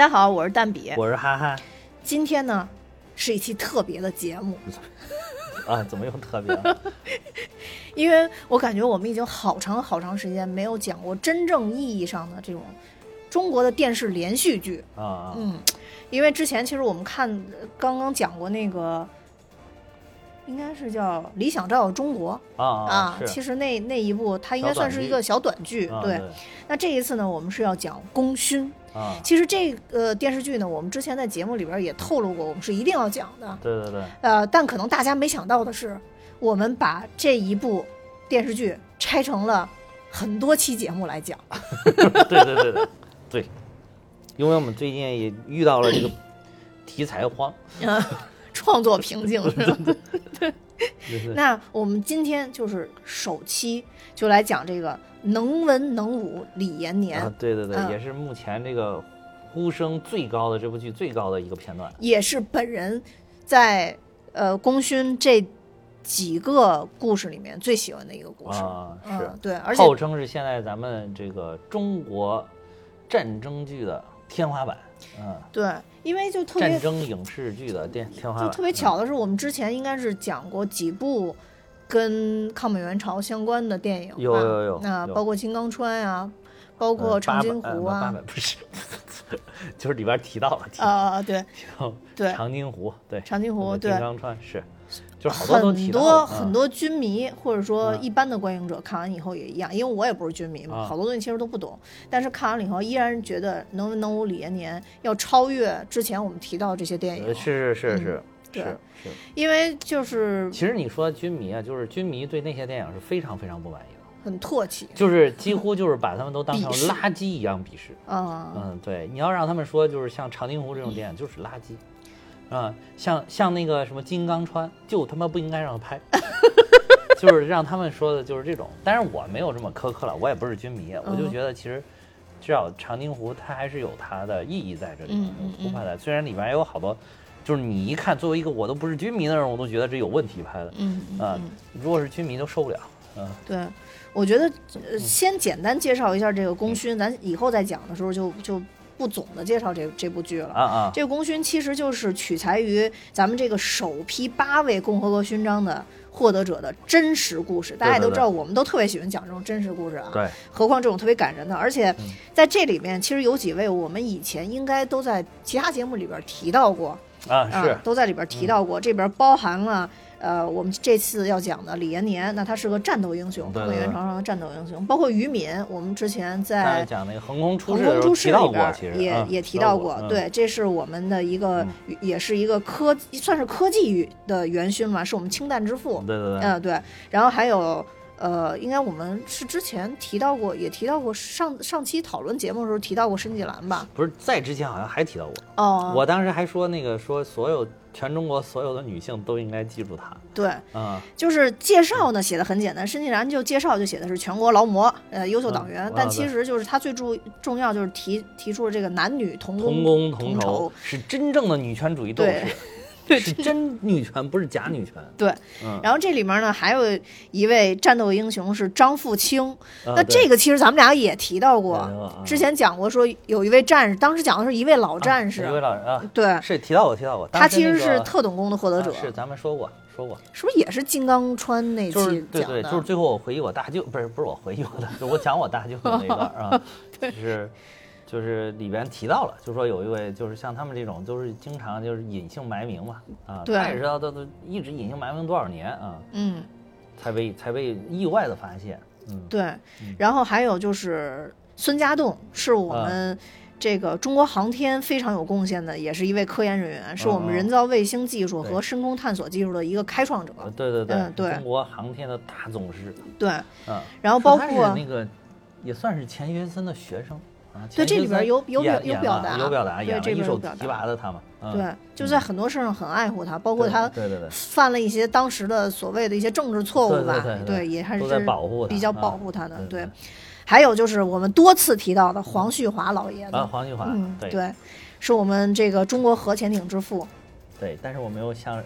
大家好，我是蛋比。我是哈哈今天呢是一期特别的节目，啊，怎么又特别了？因为我感觉我们已经好长好长时间没有讲过真正意义上的这种中国的电视连续剧。啊？嗯，因为之前其实我们看呃刚刚讲过那个，应该是叫《理想照耀中国》啊啊，其实那那一部它应该算是一个小短剧。啊对，那这一次呢，我们是要讲《功勋》。啊，其实这个电视剧呢，我们之前在节目里边也透露过，我们是一定要讲的。对对对，呃，但可能大家没想到的是，我们把这一部电视剧拆成了很多期节目来讲。对对对对对，因为我们最近也遇到了这个题材荒，呃，创作瓶颈 是吧？对那我们今天就是首期就来讲这个能文能武李延年，啊，对对对，嗯也是目前这个呼声最高的这部剧最高的一个片段。也是本人在呃功勋这几个故事里面最喜欢的一个故事。啊，是嗯，对，而且号称是现在咱们这个中国战争剧的天花板，嗯，对，因为就特别战争影视剧的电天花板，就特别巧的是，我们之前应该是讲过几部跟抗美援朝相关的电影，有有有有。那包括《金刚川》呀，包嗯，括《长津湖》啊，不是，就是里边提到了，提到啊，对。对，长津湖，对，长津湖，对金，刚川是，就是好多都提到很多了很，多军迷或者说嗯。一般的观影者看完以后也一样，因为我也不是军迷嘛，啊。好多东西其实都不懂，但是看完了以后依然觉得能文能武李延年要超越之前我们提到的这些电影，是是是是是是。因为就是其实你说军迷啊，就是军迷对那些电影是非常非常不满意的，很唾弃。就是几乎就是把他们都当成垃圾一样鄙视。啊，嗯，对，你要让他们说就是像长津湖这种电影就是垃圾，啊，像像那个什么金刚川就他妈不应该让他拍，就是让他们说的就是这种。但是我没有这么苛刻了，我也不是军迷，我就嗯觉得其实至少长津湖它还是有它的意义在这里面嗯嗯，有突拍的。虽然里边也有好多，就是你一看作为一个我都不是军迷的人，我都觉得这有问题拍的。嗯嗯啊嗯。如果是军迷都受不了。嗯，对，我觉得呃先简单介绍一下这个功勋，咱以后再讲的时候就就不总的介绍这这部剧了。啊啊，这个功勋其实就是取材于咱们这个首批八位共和国勋章的获得者的真实故事。大家也都知道，我们都特别喜欢讲这种真实故事啊。对，何况这种特别感人的，而且嗯在这里面，其实有几位我们以前应该都在其他节目里边提到过，啊是啊，都在里边提到过。这边包含了呃，我们这次要讲的李延年，那他是个战斗英雄，抗美援朝上的战斗英雄。包括于敏，我们之前刚在才讲那个横空出横空出世里边也、啊也提到到过，嗯对，这是我们的一个，也是一个科，算是科技的元勋嘛，是我们氢弹之父。对对对，嗯、对。然后还有，呃，应该我们是之前提到过，也提到过上上期讨论节目的时候提到过申纪兰吧？不是在之前好像还提到过，哦，我当时还说那个说所有全中国所有的女性都应该记住他对，嗯，就是介绍呢写的很简单，申纪然就介绍就写的是全国劳模，呃，优秀党员，但其实就是他最注重要就是提提出了这个男女同工同工工同酬酬，是真正的女权主义斗士，是真女权，不是假女权。对，嗯，然后这里面呢还有一位战斗英雄是张富清，啊那这个其实咱们俩也提到过，啊。之前讲过说有一位战士，当时讲的是一位老战士，一位老人啊，对，是提到过提到过，他其实是特种功的获得者，啊是咱们说过说过，是不是也是金刚川那就是期讲的？对对，就是最后我回忆我大舅，不是不是我回忆我的，就 我讲我大舅的那一段啊，就是就是里边提到了，就说有一位就是像他们这种，就是经常就是隐姓埋名嘛啊，对他也知道他都一直隐姓埋名多少年啊，嗯，才被才被意外的发现，嗯，对。然后还有就是孙家栋，是我啊们这个中国航天非常有贡献的，也是一位科研人员，是我们人造卫星技术和深空探索技术的一个开创者。呃对对对，嗯对中国航天的大宗师，对，嗯，然后包括那个也算是钱学森的学生。啊，对这里边有有表有表达有表达，对这边有表达提拔的他嘛，嗯对，就在很多事上很爱护他，包括他对对对犯了一些当时的所谓的一些政治错误吧，对对也还是保护比较啊保护他的。对还有就是我们多次提到的黄旭华老爷子，啊，黄旭华，嗯，对对，是我们这个中国核潜艇之父。对，但是我没有想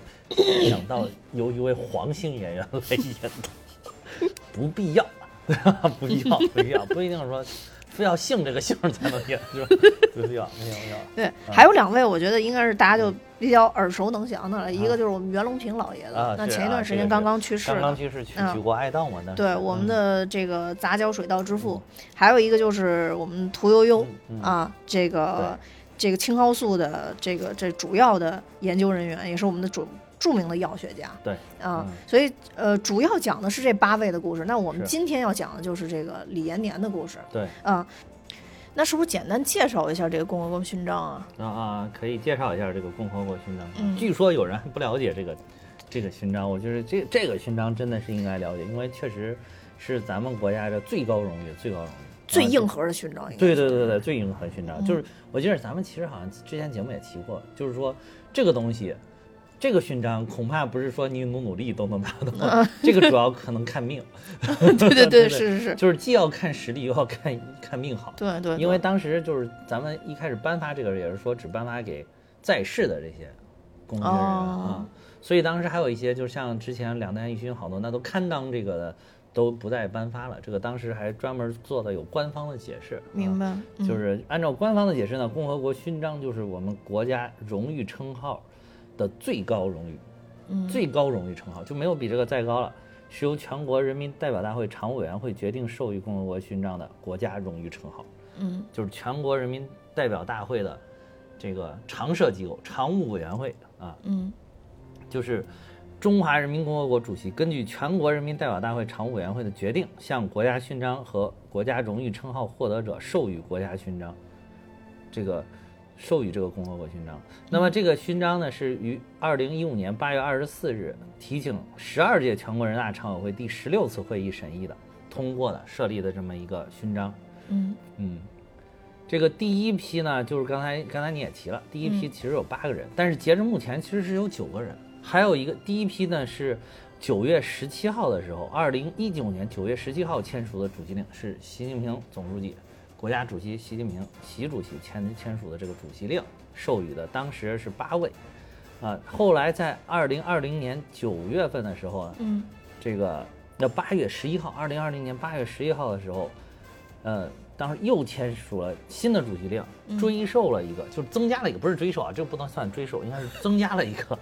想到由一位黄姓演员来演的，不必要，不必要，不必要，不一定说非要姓这个姓才能赢，是吧？不需要，没有没有。对，还有两位，我觉得应该是大家就比较耳熟能详的了。一个就是我们袁隆平老爷子，啊，那前一段时间刚刚去世了。刚刚去世，举嗯举国哀悼嘛，那对我们的这个杂交水稻之父，还有一个就是我们屠呦呦啊，这个这个青蒿素的这个这主要的研究人员，也是我们的著著名的药学家。对啊嗯，所以呃，主要讲的是这八位的故事。那我们今天要讲的就是这个李延年的故事。对啊，那是不是简单介绍一下这个共和国勋章啊？啊啊，可以介绍一下这个共和国勋章。嗯据说有人还不了解这个这个勋章，我觉得这这个勋章真的是应该了解，因为确实是咱们国家的最高荣誉，最高荣誉，啊最硬核的勋章，对对对对，最硬核勋章、嗯就是，我记得咱们其实好像之前节目也提过，就是说这个东西，这个勋章恐怕不是说你努努力都能拿到，这个主要可能看命。对对对，对是是是，就是既要看实力，又要看看命好。对对，因为当时就是咱们一开始颁发这个，也是说只颁发给在世的这些公职人员啊哦，所以当时还有一些，就像之前两弹一勋好多，那都堪当这个的都不再颁发了。这个当时还专门做的有官方的解释，啊明白，嗯就是按照官方的解释呢，共和国勋章就是我们国家荣誉称号的最高荣誉，嗯。最高荣誉称号就没有比这个再高了，是由全国人民代表大会常务委员会决定授予共和国勋章的国家荣誉称号，嗯。就是全国人民代表大会的这个常设机构常务委员会啊，嗯。就是中华人民共和国主席根据全国人民代表大会常务委员会的决定，向国家勋章和国家荣誉称号获得者授予国家勋章，这个授予这个共和国勋章。那么这个勋章呢，是于二零一五年八月二十四日提请十二届全国人大常委会第十六次会议审议的、通过的、设立的这么一个勋章。嗯。嗯，这个第一批呢，就是刚才刚才你也提了，第一批嗯。其实有八个人，但是截至目前其实是有九个人，还有一个第一批呢是九月十七号的时候，二零一九年九月十七号签署的主席令是习近平总书记、国家主席习近平习主席签签署的这个主席令授予的，当时是八位，啊，后来在二零二零年九月份的时候呢，嗯。这个那八月十一号，二零二零年八月十一号的时候，呃，当时又签署了新的主席令，追授了一个，就是增加了一个，不是追授啊，这不能算追授，应该是增加了一个，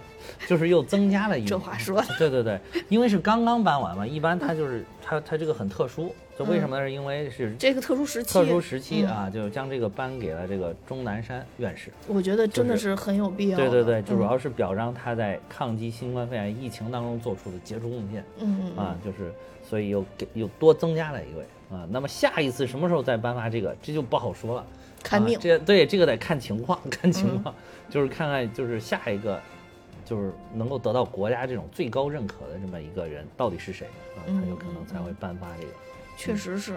就是又增加了一个。这话说的，对对对，因为是刚刚颁完嘛，一般他就是他他这个很特殊，就为什么呢？是因为是这个特殊时期，特殊时期嗯啊，就将这个颁给了这个钟南山院士。我觉得真的是很有必要的。对对对，就主嗯要是表彰他在抗击新冠肺炎疫情当中做出的杰出贡献。嗯嗯啊，就是所以又给又多增加了一位啊。那么下一次什么时候再颁发这个，这就不好说了，啊看命。这对这个得看情况，看情嗯况，就是看看就是下一个，就是能够得到国家这种最高认可的这么一个人到底是谁啊，他有可能才会颁发这个。确实是，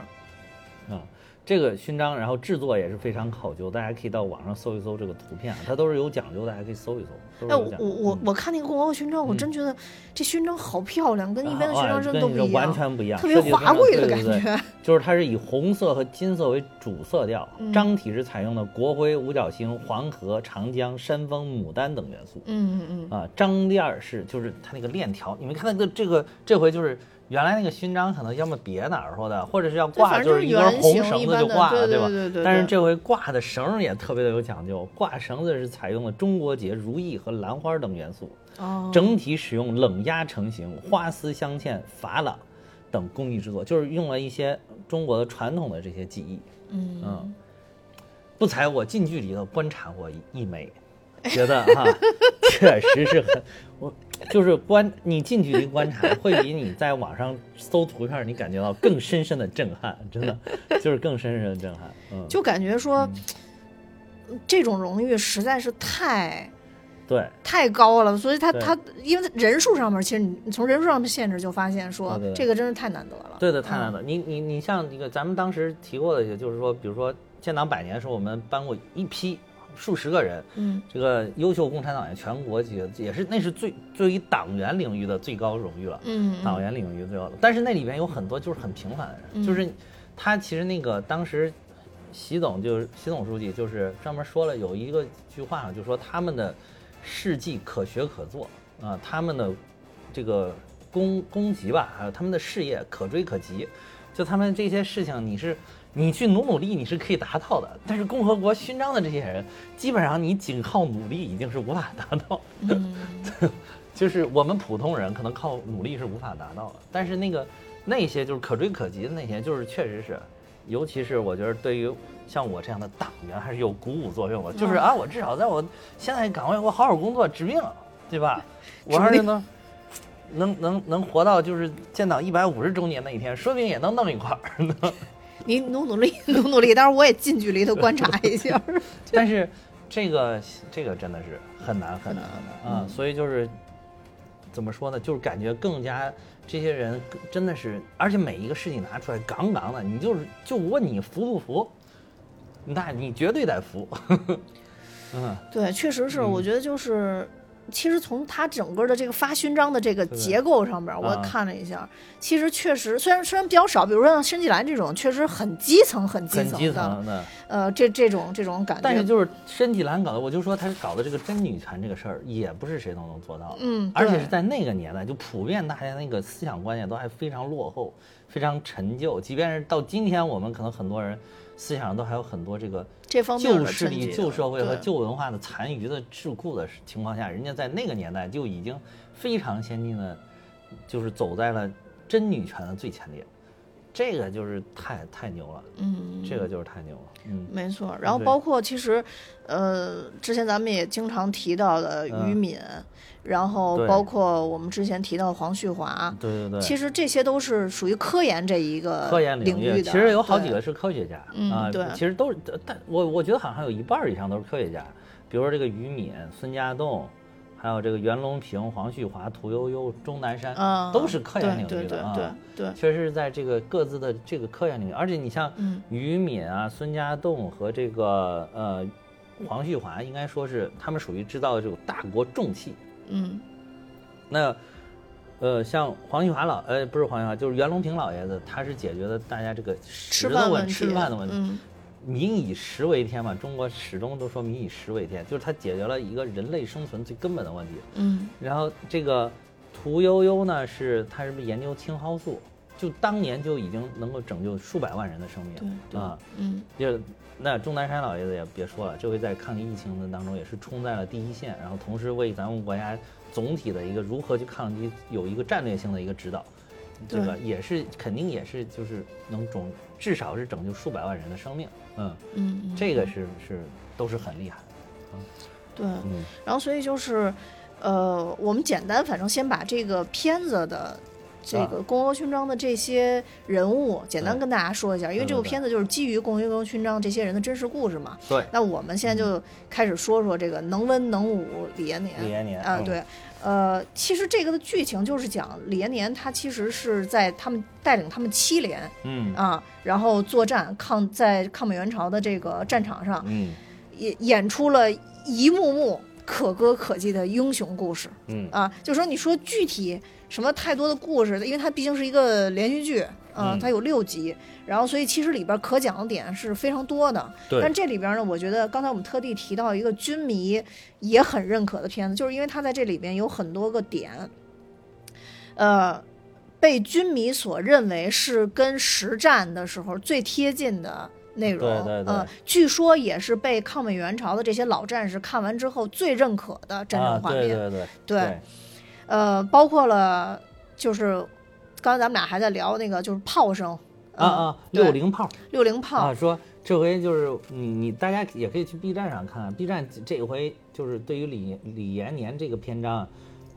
啊，这个勋章，然后制作也是非常考究，大家可以到网上搜一搜这个图片啊，它都是有讲究，大家可以搜一搜。哎，我我我看那个共和国勋章，我真觉得这勋章好漂亮，跟一般的勋啊章真的都不一样，完全不一样，特别华贵的感觉。就是它是以红色和金色为主色调，嗯章体是采用的国徽、五角星、黄河、长江、山峰、牡丹等元素嗯嗯嗯，啊。章链儿是就是它那个链条，你们看那个这个这回就是原来那个勋章可能要么别哪儿说的，或者是要挂就是一根红绳子就挂了，对吧？但是这回挂的绳也特别的有讲究，挂绳子是采用了中国结、如意和兰花等元素。哦，整体使用冷压成型、花丝镶嵌、珐琅等工艺制作，就是用了一些中国的传统的这些技艺。嗯嗯，不才我近距离的观察过一一枚，觉得哈，确实是很，我就是观你近距离观察，会比你在网上搜图片，你感觉到更深深的震撼，真的就是更深深的震撼。嗯，就感觉说，这种荣誉实在是太对太高了，所以他他因为人数上面，其实你你从人数上面限制就发现说这个真是太难得了。对的，太难嗯得。你你你像那个，咱们当时提过的，也就是说，比如说建党百年的时候，我们颁过一批数十个人，嗯。这个优秀共产党员全国级，也是那是最对于党员领域的最高荣誉了。嗯，党员领域最高的，但是那里边有很多就是很平凡的人，嗯。就是他其实那个当时习总就是习总书记就是专门说了有一个句话，就说他们的事迹可学可做啊，他们的这个功功绩吧，还有他们的事业可追可及，就他们这些事情，你是你去努努力，你是可以达到的。但是共和国勋章的这些人，基本上你仅靠努力已经是无法达到。嗯，就是我们普通人可能靠努力是无法达到的。但是那个那些就是可追可及的那些，就是确实是，尤其是我觉得对于像我这样的党员还是有鼓舞作用的。就是啊，我至少在我现在岗位我好好工作，治病，对吧？我要是能。能能能活到就是建党一百五十周年那一天，说不定也能弄一块儿呢。你努努力，努努力，当然我也近距离的观察一下。但是这个这个真的是很难很难很难啊，所以就是怎么说呢？就是感觉更加这些人真的是，而且每一个事情拿出来杠杠的，你就是就问你服不服？那你绝对得服。嗯，对，确实是，我觉得就是。其实从他整个的这个发勋章的这个结构上边，我看了一下，其实确实虽然虽然比较少，比如说像申纪兰这种，确实很基层很基层的，呃，这这种这种感觉。但是就是申纪兰搞的，我就说他搞的这个真女权这个事儿，也不是谁都能做到的。嗯，而且是在那个年代，就普遍大家那个思想观念都还非常落后，非常陈旧。即便是到今天，我们可能很多人。思想上都还有很多这个旧势力、旧社会和旧文化的残余的桎梏的情况下，人家在那个年代就已经非常先进的，就是走在了真女权的最前列，这个就是太太牛了，嗯，这个就是太牛了，嗯，没错。然后包括其实，呃，之前咱们也经常提到的于敏。然后包括我们之前提到黄旭华，对对对，其实这些都是属于科研这一个科研领域的。其实有好几个是科学家啊，对，其实都是，但我我觉得好像有一半以上都是科学家，比如说这个于敏、孙家栋，还有这个袁隆平、黄旭华、屠呦呦、钟南山，都是科研领域的啊。对对，确实是在这个各自的这个科研领域，而且你像于敏啊、孙家栋和这个呃黄旭华，应该说是他们属于制造的这种大国重器。嗯，那，呃，像黄旭华老，呃，不是黄旭华，就是袁隆平老爷子，他是解决了大家这个食的问题吃饭的问题。民以食为天嘛，中国始终都说民以食为天，就是他解决了一个人类生存最根本的问题。嗯，然后这个屠呦呦呢，是他是不是研究青蒿素？就当年就已经能够拯救数百万人的生命。啊，嗯，就。那钟南山老爷子也别说了，这回在抗击疫情的当中也是冲在了第一线，然后同时为咱们国家总体的一个如何去抗击有一个战略性的一个指导，这个也是肯定也是就是能拯至少是拯救数百万人的生命，嗯嗯，这个是是都是很厉害，啊，对，然后所以就是，呃，我们简单反正先把这个片子的。这个共和国勋章的这些人物，简单跟大家说一下，因为这部片子就是基于共和国勋章这些人的真实故事嘛。对。那我们现在就开始说说这个能文能武李延年。李延年啊，对，呃，其实这个的剧情就是讲李延年他其实是在他们带领他们七连，嗯啊，然后作战抗在抗美援朝的这个战场上，嗯，演演出了一幕幕可歌可泣的英雄故事。嗯啊，就说你说具体。什么太多的故事，因为它毕竟是一个连续剧，嗯，它有六集，然后所以其实里边可讲的点是非常多的。对。但这里边呢，我觉得刚才我们特地提到一个军迷也很认可的片子，就是因为它在这里边有很多个点，呃，被军迷所认为是跟实战的时候最贴近的内容。对对对。呃，据说也是被抗美援朝的这些老战士看完之后最认可的战争画面。对对对。对。呃，包括了，就是刚才咱们俩还在聊那个，就是炮声啊啊，六零炮，六零炮啊，说这回就是你你大家也可以去 B 站上看看，B 站这回就是对于李李延年这个篇章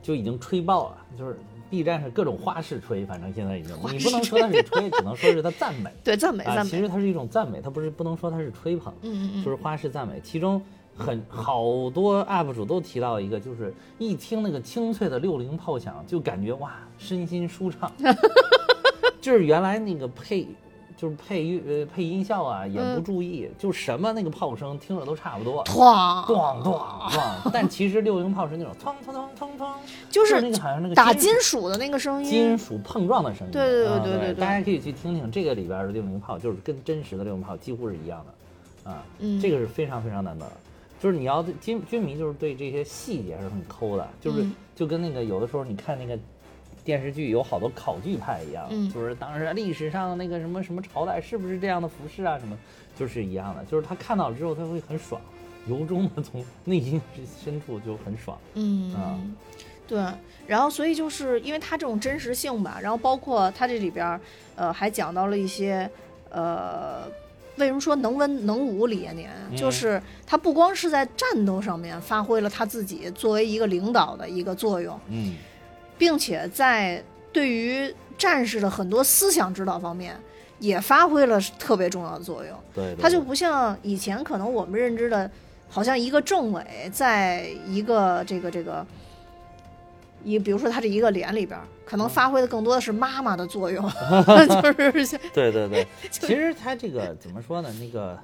就已经吹爆了，就是 B 站是各种花式吹，反正现在已经，你不能说它是吹，只能说是它赞美，对赞美赞美，其实它是一种赞美，它不是不能说它是吹捧，嗯嗯，就是花式赞美，其中。很好多 UP 主都提到一个，就是一听那个清脆的六零炮响，就感觉哇，身心舒畅。就是原来那个配，就是配乐呃配音效啊，也不注意，就什么那个炮声听着都差不多，哐咣咣咣。但其实六零炮是那种哐哐哐哐哐，就是那个好像那个打金属的那个声音，金属碰撞的声音。对对对对对，大家可以去听听这个里边的六零炮，就是跟真实的六零炮几乎是一样的，啊，这个是非常非常难得。就是你要军军迷，就是对这些细节是很抠的，就是就跟那个有的时候你看那个电视剧有好多考据派一样，嗯。就是当时历史上那个什么什么朝代是不是这样的服饰啊，什么就是一样的，就是他看到了之后他会很爽，由衷的从内心深处就很爽。嗯。啊。对，然后所以就是因为它这种真实性吧，然后包括它这里边儿，呃，还讲到了一些，呃，为什么说能文能武李延年，嗯。就是他不光是在战斗上面发挥了他自己作为一个领导的一个作用，嗯。并且在对于战士的很多思想指导方面也发挥了特别重要的作用。对，对。它就不像以前可能我们认知的，好像一个政委在一个这个这个一，比如说他这一个连里边，可能发挥的更多的是妈妈的作用，就是像对对对，其实他这个怎么说呢？那个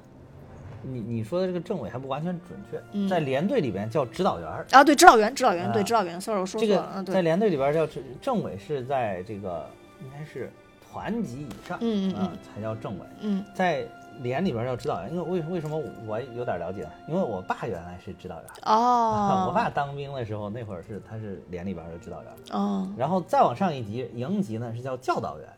你你说的这个政委还不完全准确，嗯在连队里边叫指导员儿。啊，对指导员，指导员，啊对指导员，sorry，我说这个错了，嗯，在，连队里边叫政政委是在这个应该是团级以上，嗯嗯啊嗯才叫政委。嗯在连里边叫指导员，因为为为什么我有点了解？因为我爸原来是指导员，哦，我爸当兵的时候那会儿是他是连里边的指导员，哦，然后再往上一级营级呢是叫教导员，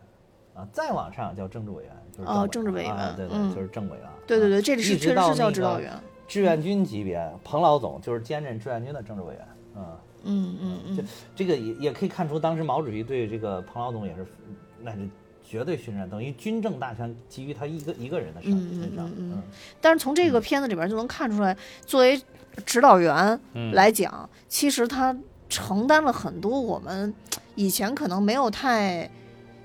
啊，再往上叫政治委员，就是哦政政治委员啊对对，嗯就是政委员。对对对，啊这里是确实是叫指导员，志愿军级别，彭老总就是兼任志愿军的政治委员，嗯。嗯嗯嗯，这个也也可以看出，当时毛主席对这个彭老总也是，那是绝对信任，等于军政大权基于他一个一个人的身身上。嗯嗯但是从这个片子里边就能看出来，作为指导员嗯来讲，其实他承担了很多我们以前可能没有太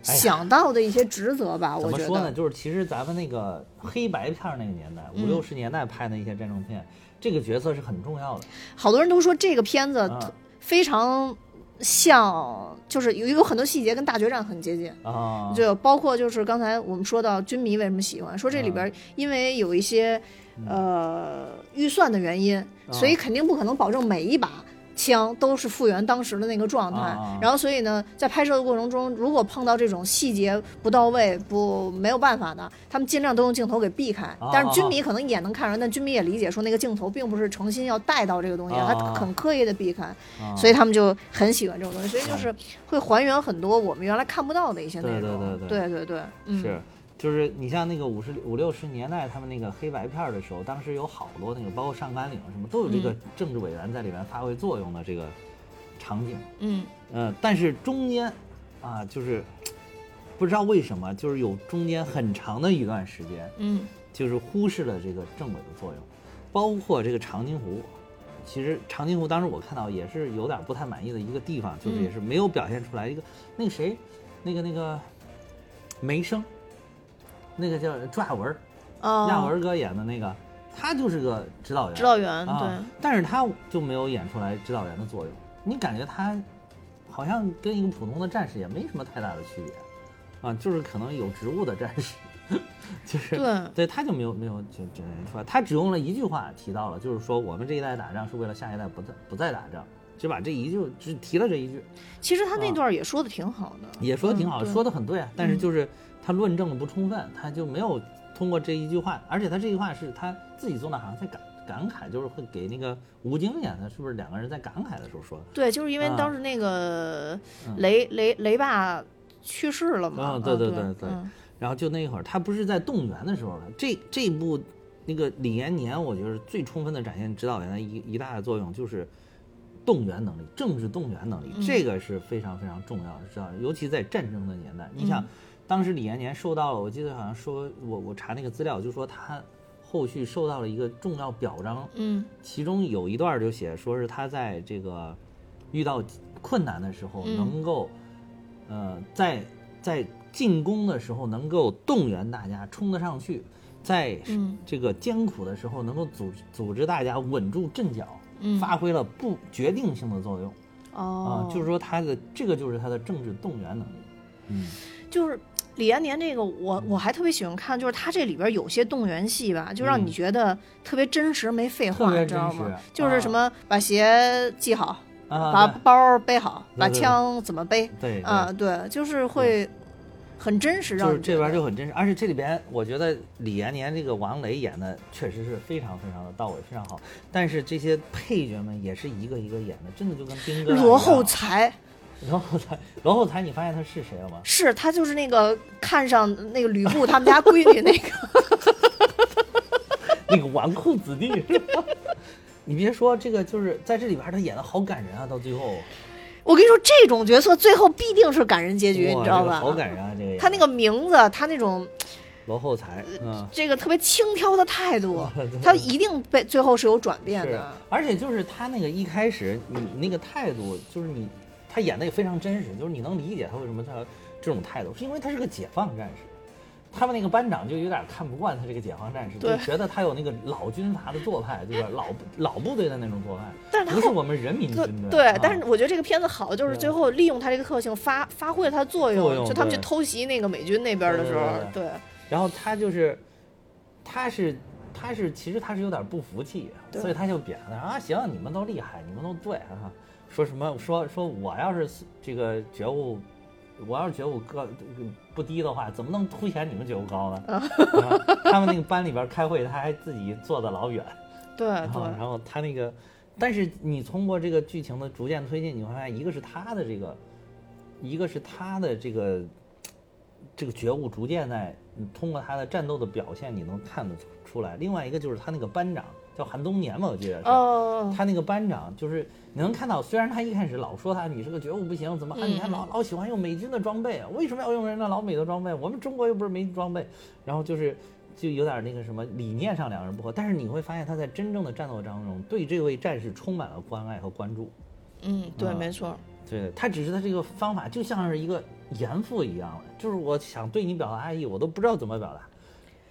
想到的一些职责吧。我觉怎么说呢？得，就是其实咱们那个黑白片儿那个年代，嗯五六十年代拍的一些战争片，这个角色是很重要的好多人都说这个片子啊非常像，就是有有很多细节跟大决战很接近。啊。就包括就是刚才我们说到军迷为什么喜欢，说这里边因为有一些呃预算的原因，所以肯定不可能保证每一把枪都是复原当时的那个状态。啊然后所以呢，在拍摄的过程中，如果碰到这种细节不到位、不没有办法的，他们尽量都用镜头给避开。啊但是军迷可能也能看出来，但军迷也理解说那个镜头并不是诚心要带到这个东西，啊他很刻意的避开。啊所以他们就很喜欢这种东西，所以就是会还原很多我们原来看不到的一些内对容。对对对对对嗯，是，就是你像那个五十五六十年代他们那个黑白片儿的时候，当时有好多那个，包括上甘岭什么，都有这个嗯政治委员在里面发挥作用的这个场景。嗯呃，但是中间啊，就是不知道为什么，就是有中间很长的一段时间，嗯就是忽视了这个政委的作用，包括这个长津湖。其实长津湖当时我看到也是有点不太满意的一个地方，就是嗯也是没有表现出来一个那个谁，那个那个梅生，那个叫朱亚文亚文哥演的那个，他就是个指导员，指导员啊，对，但是他就没有演出来指导员的作用。你感觉他好像跟一个普通的战士也没什么太大的区别，啊，就是可能有职务的战士，就是对。对，他就没有没有就展现出来，他只用了一句话提到了，就是说我们这一代打仗是为了下一代不再不再打仗，就把这一句只提了这一句，其实他那啊段也说的挺好的，也说的挺好，嗯说的很对啊，但是嗯。就是他论证的不充分，他就没有通过这一句话，而且他这句话是他自己做的，好像在感感慨，就是会给那个吴京演的，是不是两个人在感慨的时候说的？对，就是因为啊当时那个嗯雷雷雷爸去世了嘛，啊嗯对对对对对嗯然后就那一会儿，他不是在动员的时候了。这这部那个李延年，我觉得最充分的展现指导员的一一大的作用就是动员能力，政治动员能力，嗯这个是非常非常重要的，知道？尤其在战争的年代，你想嗯，当时李延年受到了，我记得好像说，我我查那个资料，就说他后续受到了一个重要表彰，嗯。其中有一段就写说是他在这个遇到困难的时候，嗯。能够，呃，在在进攻的时候能够动员大家冲得上去，在嗯。这个艰苦的时候能够组组织大家稳住阵脚，嗯。发挥了不决定性的作用。哦。啊，，就是说他的这个就是他的政治动员能力，嗯。就是李延年这个，我我还特别喜欢看，就是他这里边有些动员戏吧，就让你嗯觉得特别真实，没废话，你知道吗？就是什么把鞋系好，啊，把对包背好，把枪怎么背对对啊？对，就是会很真实，让就是这边就很真实，而且这里边我觉得李延年这个王雷演的确实是非常非常的到位，非常好。但是这些配角们也是一个一个演的，真的就跟兵哥罗厚才，罗后才，罗后才，你发现他是谁了吗？是他就是那个看上那个吕布他们家闺女那个，那个纨绔子弟是吧？你别说这个，就是在这里边他演的好感人啊，到最后，我跟你说，这种角色最后必定是感人结局，你知道吧？这个好感人啊，这个他那个名字，他那种罗后才，嗯。这个特别轻佻的态度，他一定被最后是有转变的。，而且就是他那个一开始你那个态度，就是你他演的也非常真实，就是你能理解他为什么他这种态度，是因为他是个解放战士。他们那个班长就有点看不惯他这个解放战士，就觉得他有那个老军阀的做派，对吧？老老部队的那种做派，但是他不是我们人民对军队。对啊，但是我觉得这个片子好，就是最后利用他这个特性发发挥了他的作用。作用就他们去偷袭那个美军那边的时候，对对然后他就是，他是他是其实他是有点不服气，所以他就扁他啊，行，你们都厉害，你们都对啊，说什么说说我要是这个觉悟，我要是觉悟高不低的话，怎么能凸显你们觉悟高呢？啊他们那个班里边开会，他还自己坐的老远，对然后对然后他那个，但是你通过这个剧情的逐渐推进，你会发现，一个是他的这个，一个是他的这个这个觉悟逐渐在你通过他的战斗的表现，你能看得出来。另外一个就是他那个班长叫韩东年嘛，我记得是。哦，他那个班长就是你能看到，虽然他一开始老说他你是个觉悟不行，怎么啊？你还老老喜欢用美军的装备啊？为什么要用人家老美的装备？我们中国又不是没装备。然后就是就有点那个什么理念上两人不合，但是你会发现他在真正的战斗当中对这位战士充满了关爱和关注。嗯，对，啊没错，对他只是他这个方法就像是一个严父一样，就是我想对你表达爱意，我都不知道怎么表达。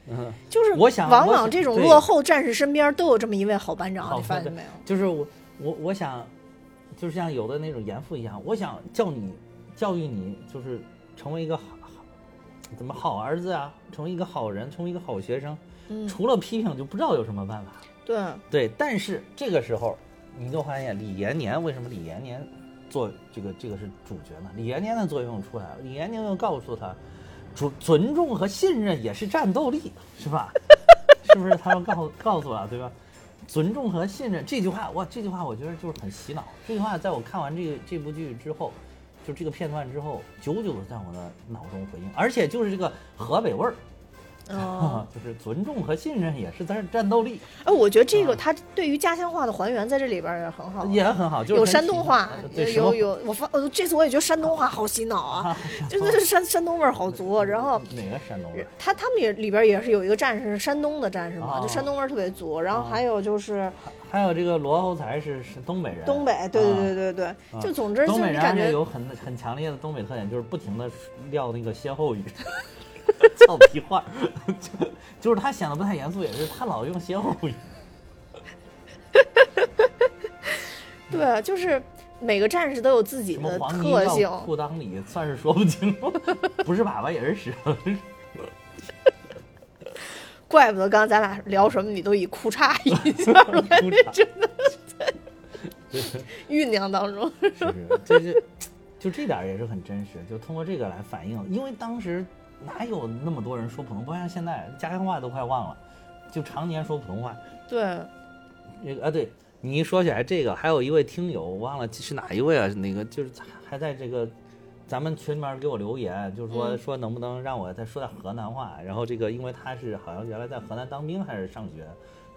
嗯，就是我想往往这种落后战士身边都有这么一位好班长，你发现没有？就是我我我想，就是像有的那种严父一样，我想教你教育你，就是成为一个好好怎么好儿子啊，成为一个好人，成为一个好学生。嗯，除了批评就不知道有什么办法。对，对，但是这个时候你就发现李延年为什么李延年做这个这个是主角呢？李延年的作用出来了，李延年又告诉他，尊尊重和信任也是战斗力，是吧？是不是他要告告诉了，对吧？尊重和信任这句话，哇，这句话我觉得就是很洗脑。这句话在我看完这个这部剧之后，就这个片段之后，久久的在我的脑中回应，而且就是这个河北味儿，哦，就是尊重和信任也是战战斗力。哎，我觉得这个啊他对于家乡话的还原在这里边也很好，也很好，就是有山东话有有我发，呃，这次我也觉得山东话好洗脑啊，啊真的是山山东味儿好足。啊然后哪个山东人？他他们也里边也是有一个战士是山东的战士嘛，哦就山东味儿特别足。然后哦还有就是还有这个罗侯才是是东北人，东北，对对对啊。对对，啊就总之就是你感觉有很很强烈的东北特点，就是不停的撂那个歇后语，俏皮话，就就是他显得不太严肃，也是他老用歇后语。对，就是每个战士都有自己的特性。裤裆里，算是说不清楚，不是粑粑也是屎。怪不得刚刚咱俩聊什么，你都以裤衩一下 真的是在酝酿当中。是是，这就就这点也是很真实，就通过这个来反映，因为当时哪有那么多人说普通，话像现在家乡话都快忘了，就常年说普通话。对，这个啊，对你一说起来这个，还有一位听友，我忘了是哪一位啊？那个就是还在这个咱们群里面给我留言，就是说、嗯说能不能让我再说点河南话。然后这个因为他是好像原来在河南当兵还是上学，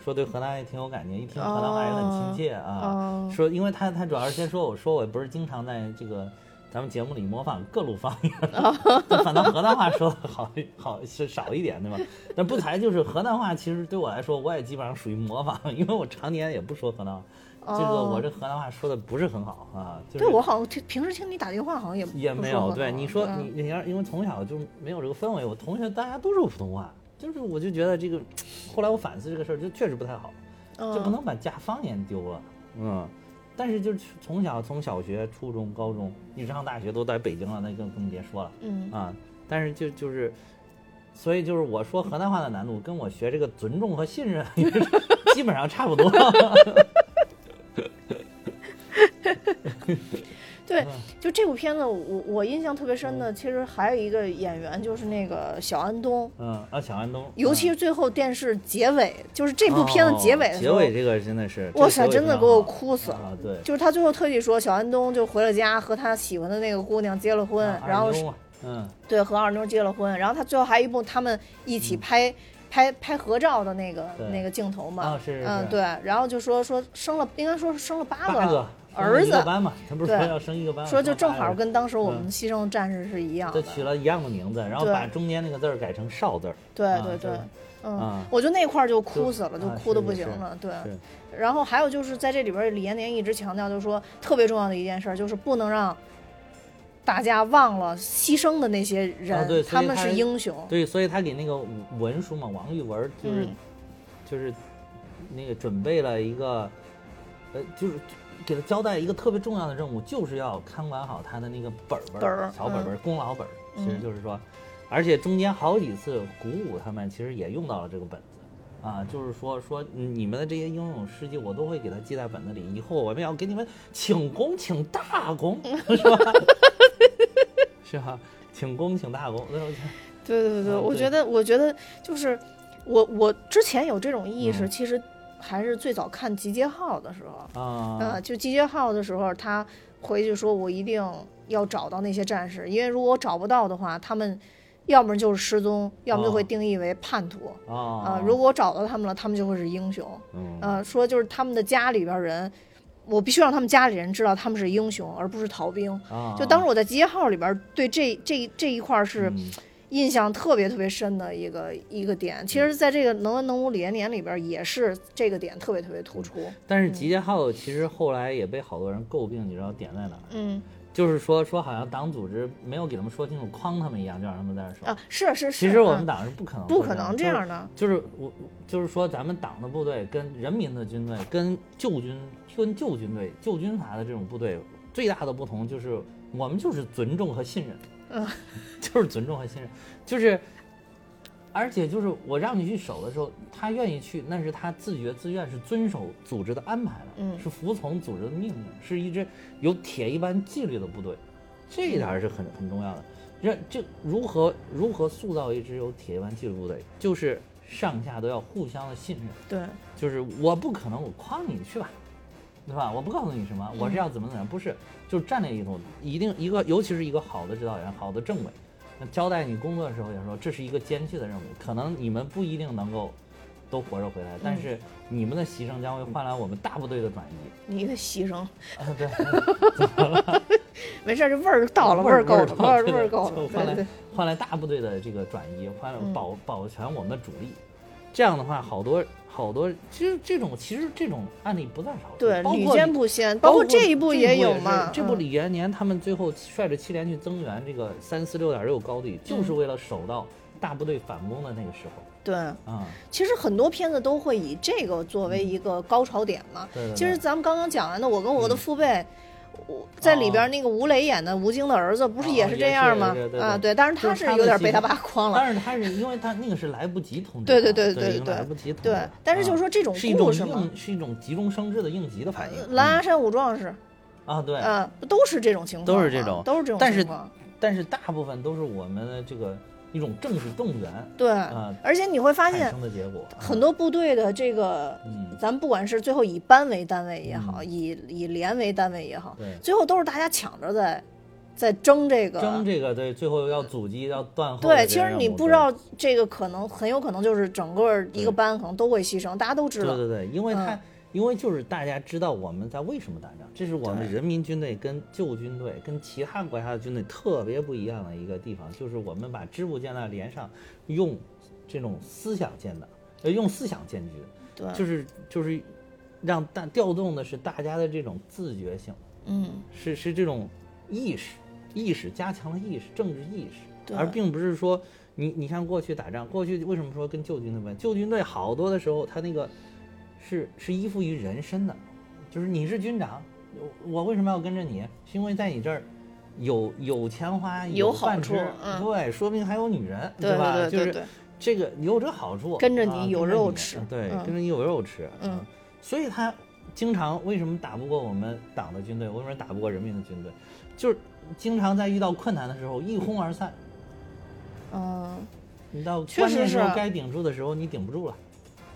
说对河南也挺有感情，一听河南话也很亲切啊。哦说因为他他主要是先说我说我不是经常在这个。咱们节目里模仿各路方言，反倒河南话说的好好是少一点，对吧？但不才就是河南话，其实对我来说，我也基本上属于模仿，因为我常年也不说河南话，这个哦我这河南话说的不是很好啊。就是、对我好像听平时听你打电话，好像也也没有。对，你说你你要因为从小就没有这个氛围，我同学大家都说普通话，就是我就觉得这个，后来我反思这个事儿，就确实不太好，就不嗯能把家方言丢了，嗯。但是就是从小从小学、初中、高中，一直上大学都在北京了，那更更别说了。嗯啊，但是就就是，所以就是我说河南话的难度，跟我学这个尊重和信任基本上差不多。对，就这部片子我，我印象特别深的，其实还有一个演员就是那个小安东，嗯啊，小安东，尤其是最后电视结尾，就是这部片子结尾的时候，哦结尾这个真的是，哇塞，真的给我哭死了。啊！对，就是他最后特地说，小安东就回了家，和他喜欢的那个姑娘结了婚，啊然后嗯。对和二妞结了婚，然后他最后还有一部他们一起拍、拍拍合照的那个那个镜头嘛，啊是是是。嗯对，然后就说说生了，应该说是生了八八个儿子。一个班嘛，他不是说要生一个班，说就正好跟当时我们嗯。牺牲的战士是一样的，都取了一样的名字，然后把中间那个字儿改成少字儿，对啊对对，嗯，啊。我就那块儿就哭死了，就哭的不行了，对。然后还有就是在这里边，李延年一直强调，就是说特别重要的一件事儿，就是不能让大家忘了牺牲的那些人，啊对他们是英雄。对，所以他给那个文书嘛，王玉文就是、嗯。就是那个准备了一个，呃，就是给他交代一个特别重要的任务，就是要看管好他的那个本儿本本儿小本本儿、功劳本儿。其实嗯就是说，而且中间好几次鼓舞他们，其实也用到了这个本子。啊，就是说说你们的这些英勇事迹，我都会给他记在本子里。以后我们要给你们请功，请大功，是吧？是吧？请功，请大功。对对对对，我觉得，我觉得就是我我之前有这种意识，嗯其实还是最早看《集结号》的时候，啊，呃，就《集结号》的时候，他回去说，我一定要找到那些战士，因为如果我找不到的话，他们要么就是失踪，要么就会哦定义为叛徒。啊啊，如果我找到他们了，他们就会是英雄。嗯呃，说就是他们的家里边人，我必须让他们家里人知道他们是英雄，而不是逃兵。啊，就当时我在集结号里边对这这这一块儿是嗯印象特别特别深的一个一个点。其实，在这个《能文能武李延年》里边也是这个点特别特别突出。但是集结号其实后来也被好多人诟病，你知道点在哪儿？嗯就是说说好像党组织没有给他们说清楚，诓他们一样，就让他们在这儿守。啊，是是是。其实我们嗯党是不可能不可能这样这样的。就是就是我就是说咱们党的部队跟人民的军队跟旧军跟旧军队旧军阀的这种部队最大的不同就是我们就是尊重和信任，嗯，就是尊重和信任，就是。而且就是我让你去守的时候，他愿意去，那是他自觉自愿，是遵守组织的安排的，嗯是服从组织的命令，是一支有铁一般纪律的部队，这一点是很很重要的。这这如何如何塑造一支有铁一般纪律部队，就是上下都要互相的信任，对，就是我不可能我诓你去吧，对吧？我不告诉你什么，我是要怎么怎么样，不是，就是战略意图，一定一个，尤其是一个好的指导员、好的政委，那交代你工作的时候也说，这是一个艰巨的任务，可能你们不一定能够都活着回来，但是你们的牺牲将会换来我们大部队的转移。你的牺牲，啊，对，没事儿，这味儿到了，味儿够了，味儿味儿够了。就换来换来大部队的这个转移，换来嗯保保全我们的主力。这样的话，好多好多，其实这种其实这种案例不在少数。对，屡包括见不鲜，包括这这一部也有嘛。嗯这部李延年他们最后率着七连去增援这个三四六点六高地，就是嗯为了守到大部队反攻的那个时候对，啊。其实很多片子都会以这个作为一个高潮点嘛。对其实咱们刚刚讲完的，我跟我的嗯父辈。我在里边那个吴磊演的吴京的儿子，不是哦也是这样吗啊，对对，但是他是有点被他爸诓了。但是他是因为他那个是来不及通知对，对对对对来不及通知对，但是就是啊说这种是一种故事嘛，应是一种急中生智的应急的反应。嗯狼牙山五壮士，啊，对，嗯，不都是这种情况，都是这种都是这种但是情况。但是大部分都是我们的这个一种政治动员对啊，而且你会发现生的结果。啊很多部队的这个，嗯咱们不管是最后以班为单位也好，嗯以以连为单位也好，对最后都是大家抢着在在争这个。争这个对，最后要阻击要断后对，其实你不知道这个可能很有可能就是整个一个班可能都会牺牲，大家都知道。对对对，因为他、嗯因为就是大家知道我们在为什么打仗，这是我们人民军队跟旧军队跟其他国家的军队特别不一样的一个地方，就是我们把支部建在连上，用这种思想建的，呃，用思想建军，对，就是就是让大调动的是大家的这种自觉性，嗯，是是这种意识，意识加强了意识，政治意识，对。而并不是说你你像过去打仗，过去为什么说跟旧军队不一样？旧军队好多的时候，他那个是是依附于人身的，就是你是军长，我我为什么要跟着你？是因为在你这儿有有钱花，有好处饭吃，嗯对，说不定还有女人，对吧？就是对对对，这个有这好处，跟着啊你有肉吃对，嗯跟着你有肉吃，嗯啊，所以他经常为什么打不过我们党的军队？为什么打不过人民的军队？就是经常在遇到困难的时候一哄而散。嗯，你到关键时候该顶住的时候，你顶不住了，对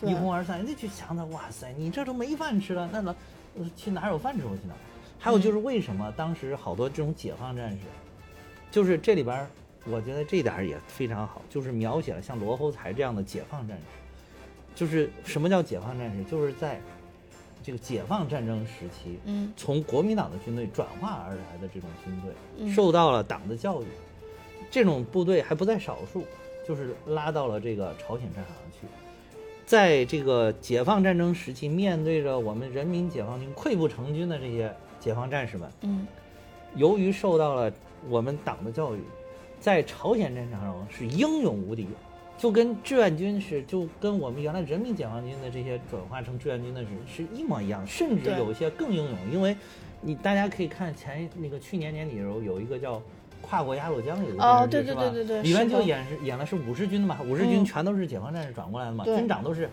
一哄而散。你就想着，哇塞，你这都没饭吃了，那哪呃去哪有饭吃？我去哪儿？还有就是为什么当时好多这种解放战士，就是这里边儿，我觉得这点儿也非常好，就是描写了像罗侯才这样的解放战士。就是什么叫解放战士？就是在这个解放战争时期，嗯从国民党的军队转化而来的这种军队，嗯受到了党的教育，这种部队还不在少数，就是拉到了这个朝鲜战场。在这个解放战争时期，面对着我们人民解放军溃不成军的这些解放战士们，嗯由于受到了我们党的教育，在朝鲜战场上是英勇无敌，就跟志愿军是，就跟我们原来人民解放军的这些转化成志愿军的是是一模一样，甚至有一些更英勇。因为你大家可以看前那个去年年底的时候，有一个叫《跨过鸭绿江》有是吧对对对对对里面就演是演的是五十军的嘛，五十军嗯全都是解放战士转过来的嘛，对军长都是。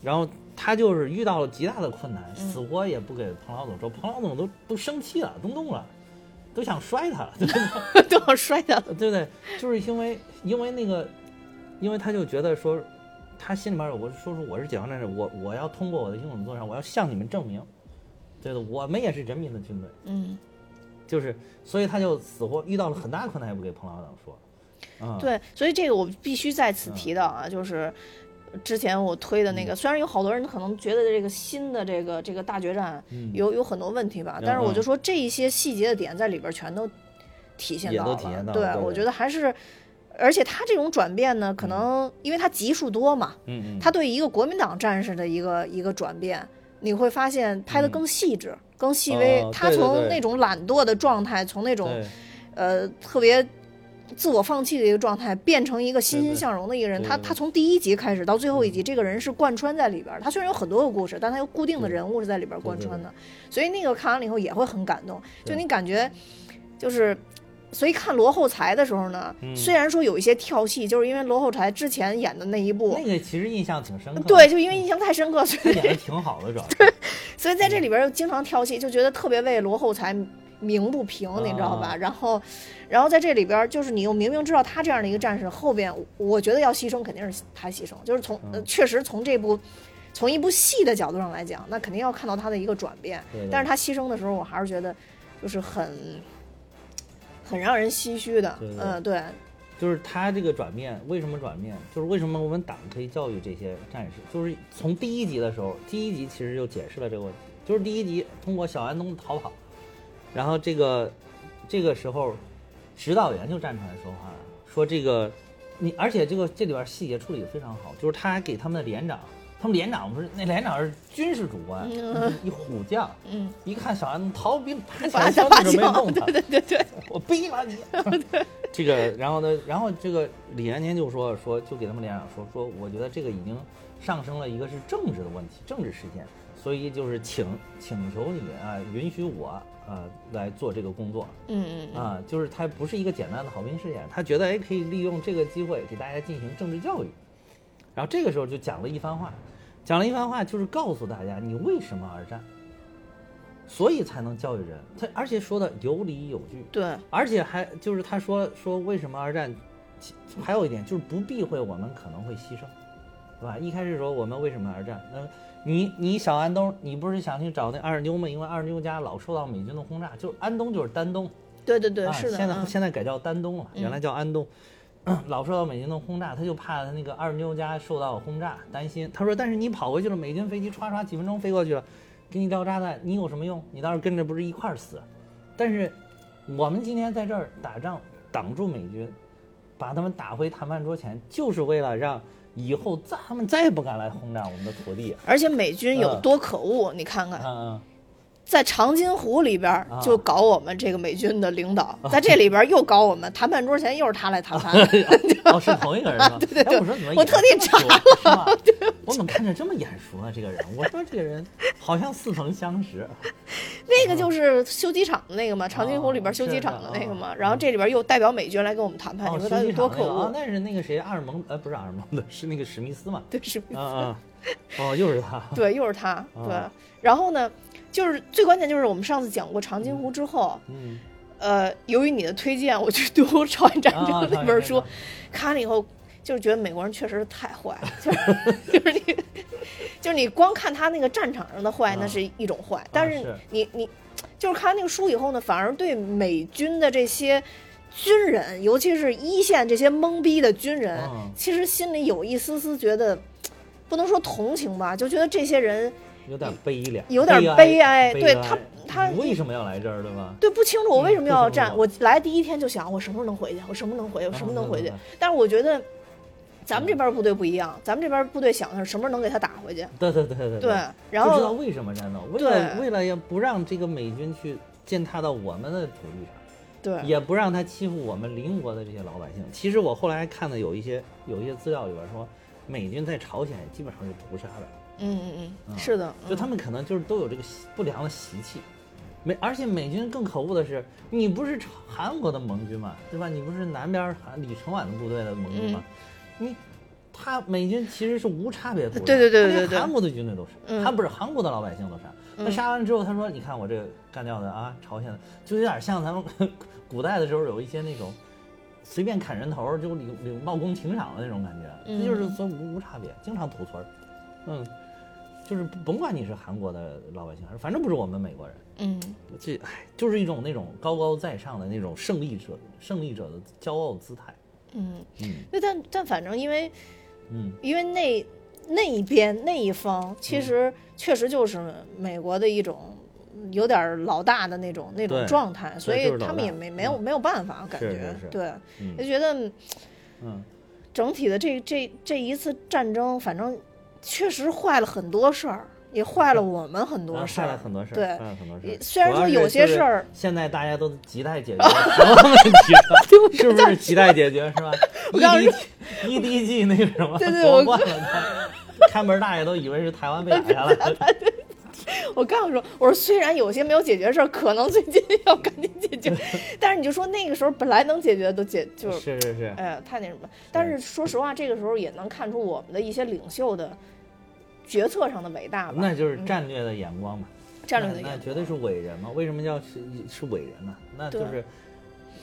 然后他就是遇到了极大的困难，嗯死活也不给彭老总说，彭老总都都生气了，都怒了，都想摔他了，对不对？都要摔他了。对不对？就是因为因为那个，因为他就觉得说，他心里面我说说我是解放战士，我我要通过我的英勇作战，我要向你们证明，对的，我们也是人民的军队，嗯，就是所以他就死活遇到了很大困难也不给彭老党说，啊、对，所以这个我必须在此嗯。提到啊，就是之前我推的那个，虽然有好多人可能觉得这个新的这个这个大决战嗯。有有很多问题吧，嗯但是我就嗯。说这一些细节的点在里边全都体现到了。体现。到了对，对我觉得还是，而且他这种转变呢，可能因为他集数多嘛，嗯嗯，他对一个国民党战士的一个一个转变，你会发现拍的更细致、更细微。哦他从那种懒惰的状态，从那种呃特别自我放弃的一个状态，变成一个欣欣向荣的一个人。他他从第一集开始到最后一集，这个人是贯穿在里边。他虽然有很多个故事，但他有固定的人物是在里边贯穿的，所以那个看完了以后也会很感动。就你感觉就是。所以看罗后才的时候呢，嗯虽然说有一些跳戏，就是因为罗后才之前演的那一部，那个其实印象挺深刻的，对，就因为印象太深刻，所以演的挺好的，主要是。所以在这里边又经常跳戏，就觉得特别为罗厚才鸣不平，你知道吧？啊然后，然后在这里边，就是你又明明知道他这样的一个战士，后边我觉得要牺牲肯定是他牺牲，就是从、确实从这部从一部戏的角度上来讲，那肯定要看到他的一个转变。对对但是他牺牲的时候，我还是觉得就是很很让人唏嘘的。嗯，对，就是他这个转变，为什么转变？就是为什么我们党可以教育这些战士？就是从第一集的时候，第一集其实就解释了这个问题。就是第一集通过小安东逃跑，然后这个这个时候，指导员就站出来说话了，说这个你，而且这个这里边细节处理的非常好，就是他还给他们的连长，他们连长不是那连长是军事主官，嗯。一虎将，嗯，一看小安东逃兵，拔，枪就没动他，对对对对，我逼了你。这个，然后呢，然后这个李延年就说说，就给他们连长说说，我觉得这个已经上升了一个是政治的问题，政治事件，所以就是请请求你们啊，允许我啊来做这个工作。嗯嗯嗯，啊，就是他不是一个简单的好兵事件，他觉得哎可以利用这个机会给大家进行政治教育，然后这个时候就讲了一番话，讲了一番话就是告诉大家你为什么而战，所以才能教育人，他而且说的有理有据，对，而且还就是他说说为什么而战，还有一点就是不避讳我们可能会牺牲，对吧？一开始说我们为什么而战？那你你小安东，你不是想去找那二妞吗？因为二妞家老受到美军的轰炸，就安东就是丹东，对对对，啊，是的，现在嗯现在改叫丹东了，嗯原来叫安东。老受到美军的轰炸，他就怕他那个二妞家受到轰炸，担心。他说：“但是你跑回去了，美军飞机唰唰几分钟飞过去了，给你掉炸弹，你有什么用？你倒是跟着不是一块儿死？但是我们今天在这儿打仗，挡住美军，把他们打回谈判桌前，就是为了让以后再他们再也不敢来轰炸我们的土地。而且美军有嗯多可恶，你看看，嗯嗯，在长津湖里边就搞我们这个美军的领导，在这里边儿又搞我们，谈判桌前又是他来谈判。哦，是同一个人吗？对对对哎、我说怎么我特地查了，我 我怎么看着这么眼熟呢？这个人，我说这个人好像似曾相识。那个就是修机场的那个嘛，长津湖里边哦修机场的那个哦嘛。然后这里边又代表美军来跟我们谈判，哦，你说他有多可恶？那是那个谁，阿尔蒙，呃，不是阿尔蒙的，是那个史密斯嘛。对，是啊啊，哦，又是他。对，又是他。对啊，然后呢，就是最关键就是我们上次讲过长津湖之后，嗯，呃，由于你的推荐，我去读《朝鲜战争啊》那本书看了以后，就是觉得美国人确实是太坏了，就是 就是你，就是你光看他那个战场上的坏，啊。那是一种坏，但是是。你你就是看完那个书以后呢，反而对美军的这些军人，尤其是一线这些懵逼的军人，嗯其实心里有一丝丝觉得，不能说同情吧，就觉得这些人有点悲凉，有点悲悲哀对他他为什么要来这儿，对吧？对不清楚我为什么要站。嗯我来第一天就想，我什么时候能回去？我什么时候能回去？我什么时候能回去？但是我觉得。咱们这边部队不一样，咱们这边部队想的是什么时候能给他打回去？对对对对对，然后不知道后为什么战斗，为了对为了要不让这个美军去践踏到我们的土地上。对，也不让他欺负我们邻国的这些老百姓。其实我后来还看的有一些有一些资料里边说，美军在朝鲜基本上是屠杀的，嗯嗯嗯，嗯是的，就嗯。他们可能就是都有这个习不良的习气。美，而且美军更可恶的是，你不是朝韩国的盟军嘛，对吧？你不是南边韩李承晚的部队的盟军吗？你他美军其实是无差别屠杀，对对对对对韩国的军队都是，嗯。他不是韩国的老百姓都杀。他嗯杀完之后，他说：“你看我这个干掉的啊，朝鲜的，就有点像咱们 古代的时候有一些那种随便砍人头就领领冒功请赏的那种感觉，嗯。这就是说无无差别，经常屠村儿，嗯，就是甭管你是韩国的老百姓还是，反正不是我们美国人，嗯。这哎就是一种那种高高在上的那种胜利者胜利者的骄傲姿态，嗯，嗯。对，但但反正因为嗯。因为那那一边那一方其实确实就是美国的一种有点老大的那种那种状态，所以他们也没没有没有办法，感觉对，嗯。就觉得嗯，整体的这这这一次战争，反正确实坏了很多事儿，也坏了我们很多啊事儿，坏了很多事儿，对坏了很多事儿。虽然说有些事儿现在大家都亟待解决 什么问题了，是不是亟待解决是吧？我刚 EDG EDG 那个什么对对夺我冠了，开门大爷都以为是台湾被打下来了。我刚说，我说虽然有些没有解决的事儿，可能最近要赶紧解决，但是你就说那个时候本来能解决的都解，就是是是是，哎呀太那什么。但是说实话，这个时候也能看出我们的一些领袖的决策上的伟大吧，那就是战略的眼光嘛，那战略的眼那绝对是伟人嘛。为什么叫是是伟人呢？那就是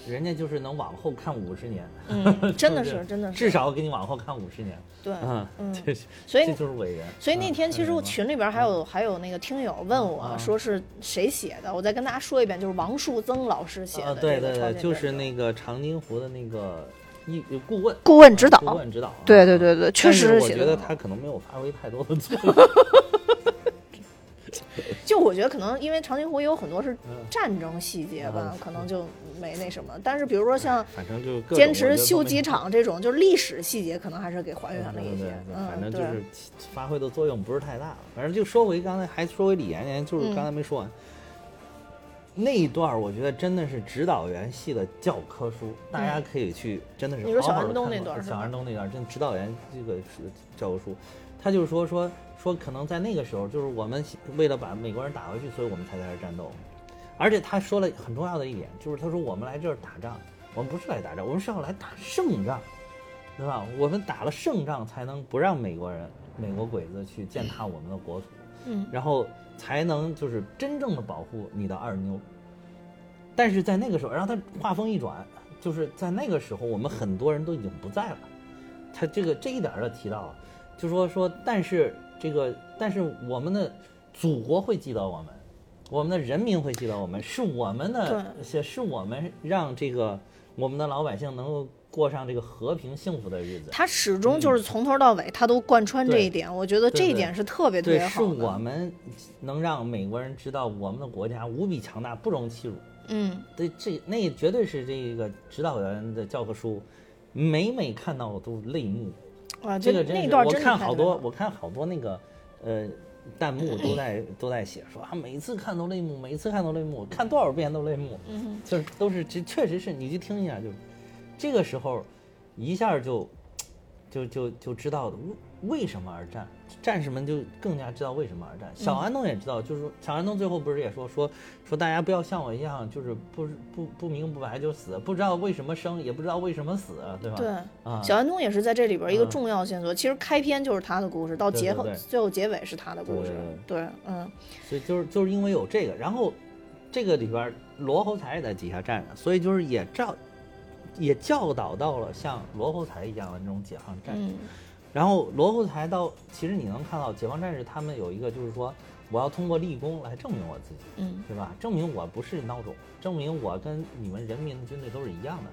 人家就是能往后看五十年，嗯，真的是真的是，至少给你往后看五十年。对，嗯，嗯这所以这就是伟人。所以那嗯天其实我群里边还有还有那个听友问我啊说是谁写的，我再跟大家说一遍，就是王树增老师写啊，的。对对对，就是那个长津湖的那个一顾问，顾问指导顾问指导啊。对对对对，确实我觉得他可能没有发挥太多的作用。就我觉得可能因为长津湖也有很多是嗯战争细节吧嗯，可能就没那什么。但是比如说像反正就坚持修机场这种，就是历史细节，可能还是给还原了一些反正就对是起发挥的作用不是太大。反正就说回刚才，还说回李延年，就是嗯刚才没说完。那一段儿我觉得真的是指导员系的教科书，大家可以去，真的是嗯你说小安东那段儿是吧安东那段儿，真指导员这个是教科书。他就是说说说，可能在那个时候，就是我们为了把美国人打回去，所以我们才在这战斗。而且他说了很重要的一点，就是他说我们来这儿打仗，我们不是来打仗，我们是要来打胜仗，对吧？我们打了胜仗，才能不让美国人、美国鬼子去践踏我们的国土，嗯然后才能就是真正的保护你的二妞。但是在那个时候，然后他话锋一转，就是在那个时候，我们很多人都已经不在了。他这个这一点儿的提到了，就说说，但是这个，但是我们的祖国会记得我们，我们的人民会记得我们，是我们的，是是我们让这个我们的老百姓能够过上这个和平幸福的日子。他始终就是从头到尾，他都贯穿这一点。我觉得这一点是特别特别好的。我们能让美国人知道我们的国家无比强大，不容欺辱。嗯，对，这那绝对是这个指导员的教科书，每每看到我都泪目。啊，这个真是，我那段真的看好多，我看好多那个，呃，弹幕都在都在写说啊，每次看都泪目，每次看都泪目，看多少遍都泪目，嗯就是都是这确实是，你去听一下，就这个时候一下就就就就知道了，为什么而战，战士们就更加知道为什么而战。小安东也知道，就是说小安东最后不是也说说说大家不要像我一样，就是不不不明不白就死，不知道为什么生，也不知道为什么死，对吧？对，啊，小安东也是在这里边一个嗯重要线索。其实开篇就是他的故事，到结后最后结尾是他的故事。对对，嗯所以就是就是因为有这个，然后这个里边罗侯才也在底下站着，所以就是也照也教导到了像罗侯才一样的那种解放战士。嗯然后罗侯才到，其实你能看到解放战士他们有一个就是说，我要通过立功来证明我自己，嗯对吧？证明我不是孬种，证明我跟你们人民的军队都是一样的，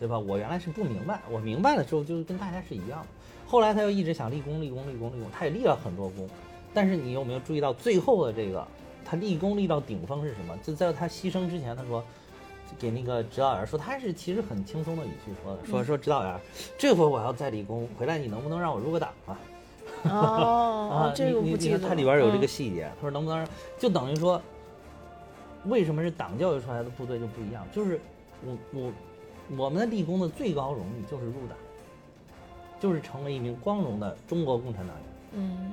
对吧？我原来是不明白，我明白了之后就是跟大家是一样的。后来他又一直想立功，立功，立功，立功，他也立了很多功。但是你有没有注意到最后的这个，他立功立到顶峰是什么？就在他牺牲之前，他说。给那个指导员说，他是其实很轻松的语气说的，说说指导员，这回我要再立功，回来你能不能让我入个党啊？哦，这个不记得了。它里边有这个嗯细节，他说能不能，就等于说，为什么是党教育出来的部队就不一样？就是我我我们的立功的最高荣誉就是入党，就是成为一名光荣的中国共产党员。嗯，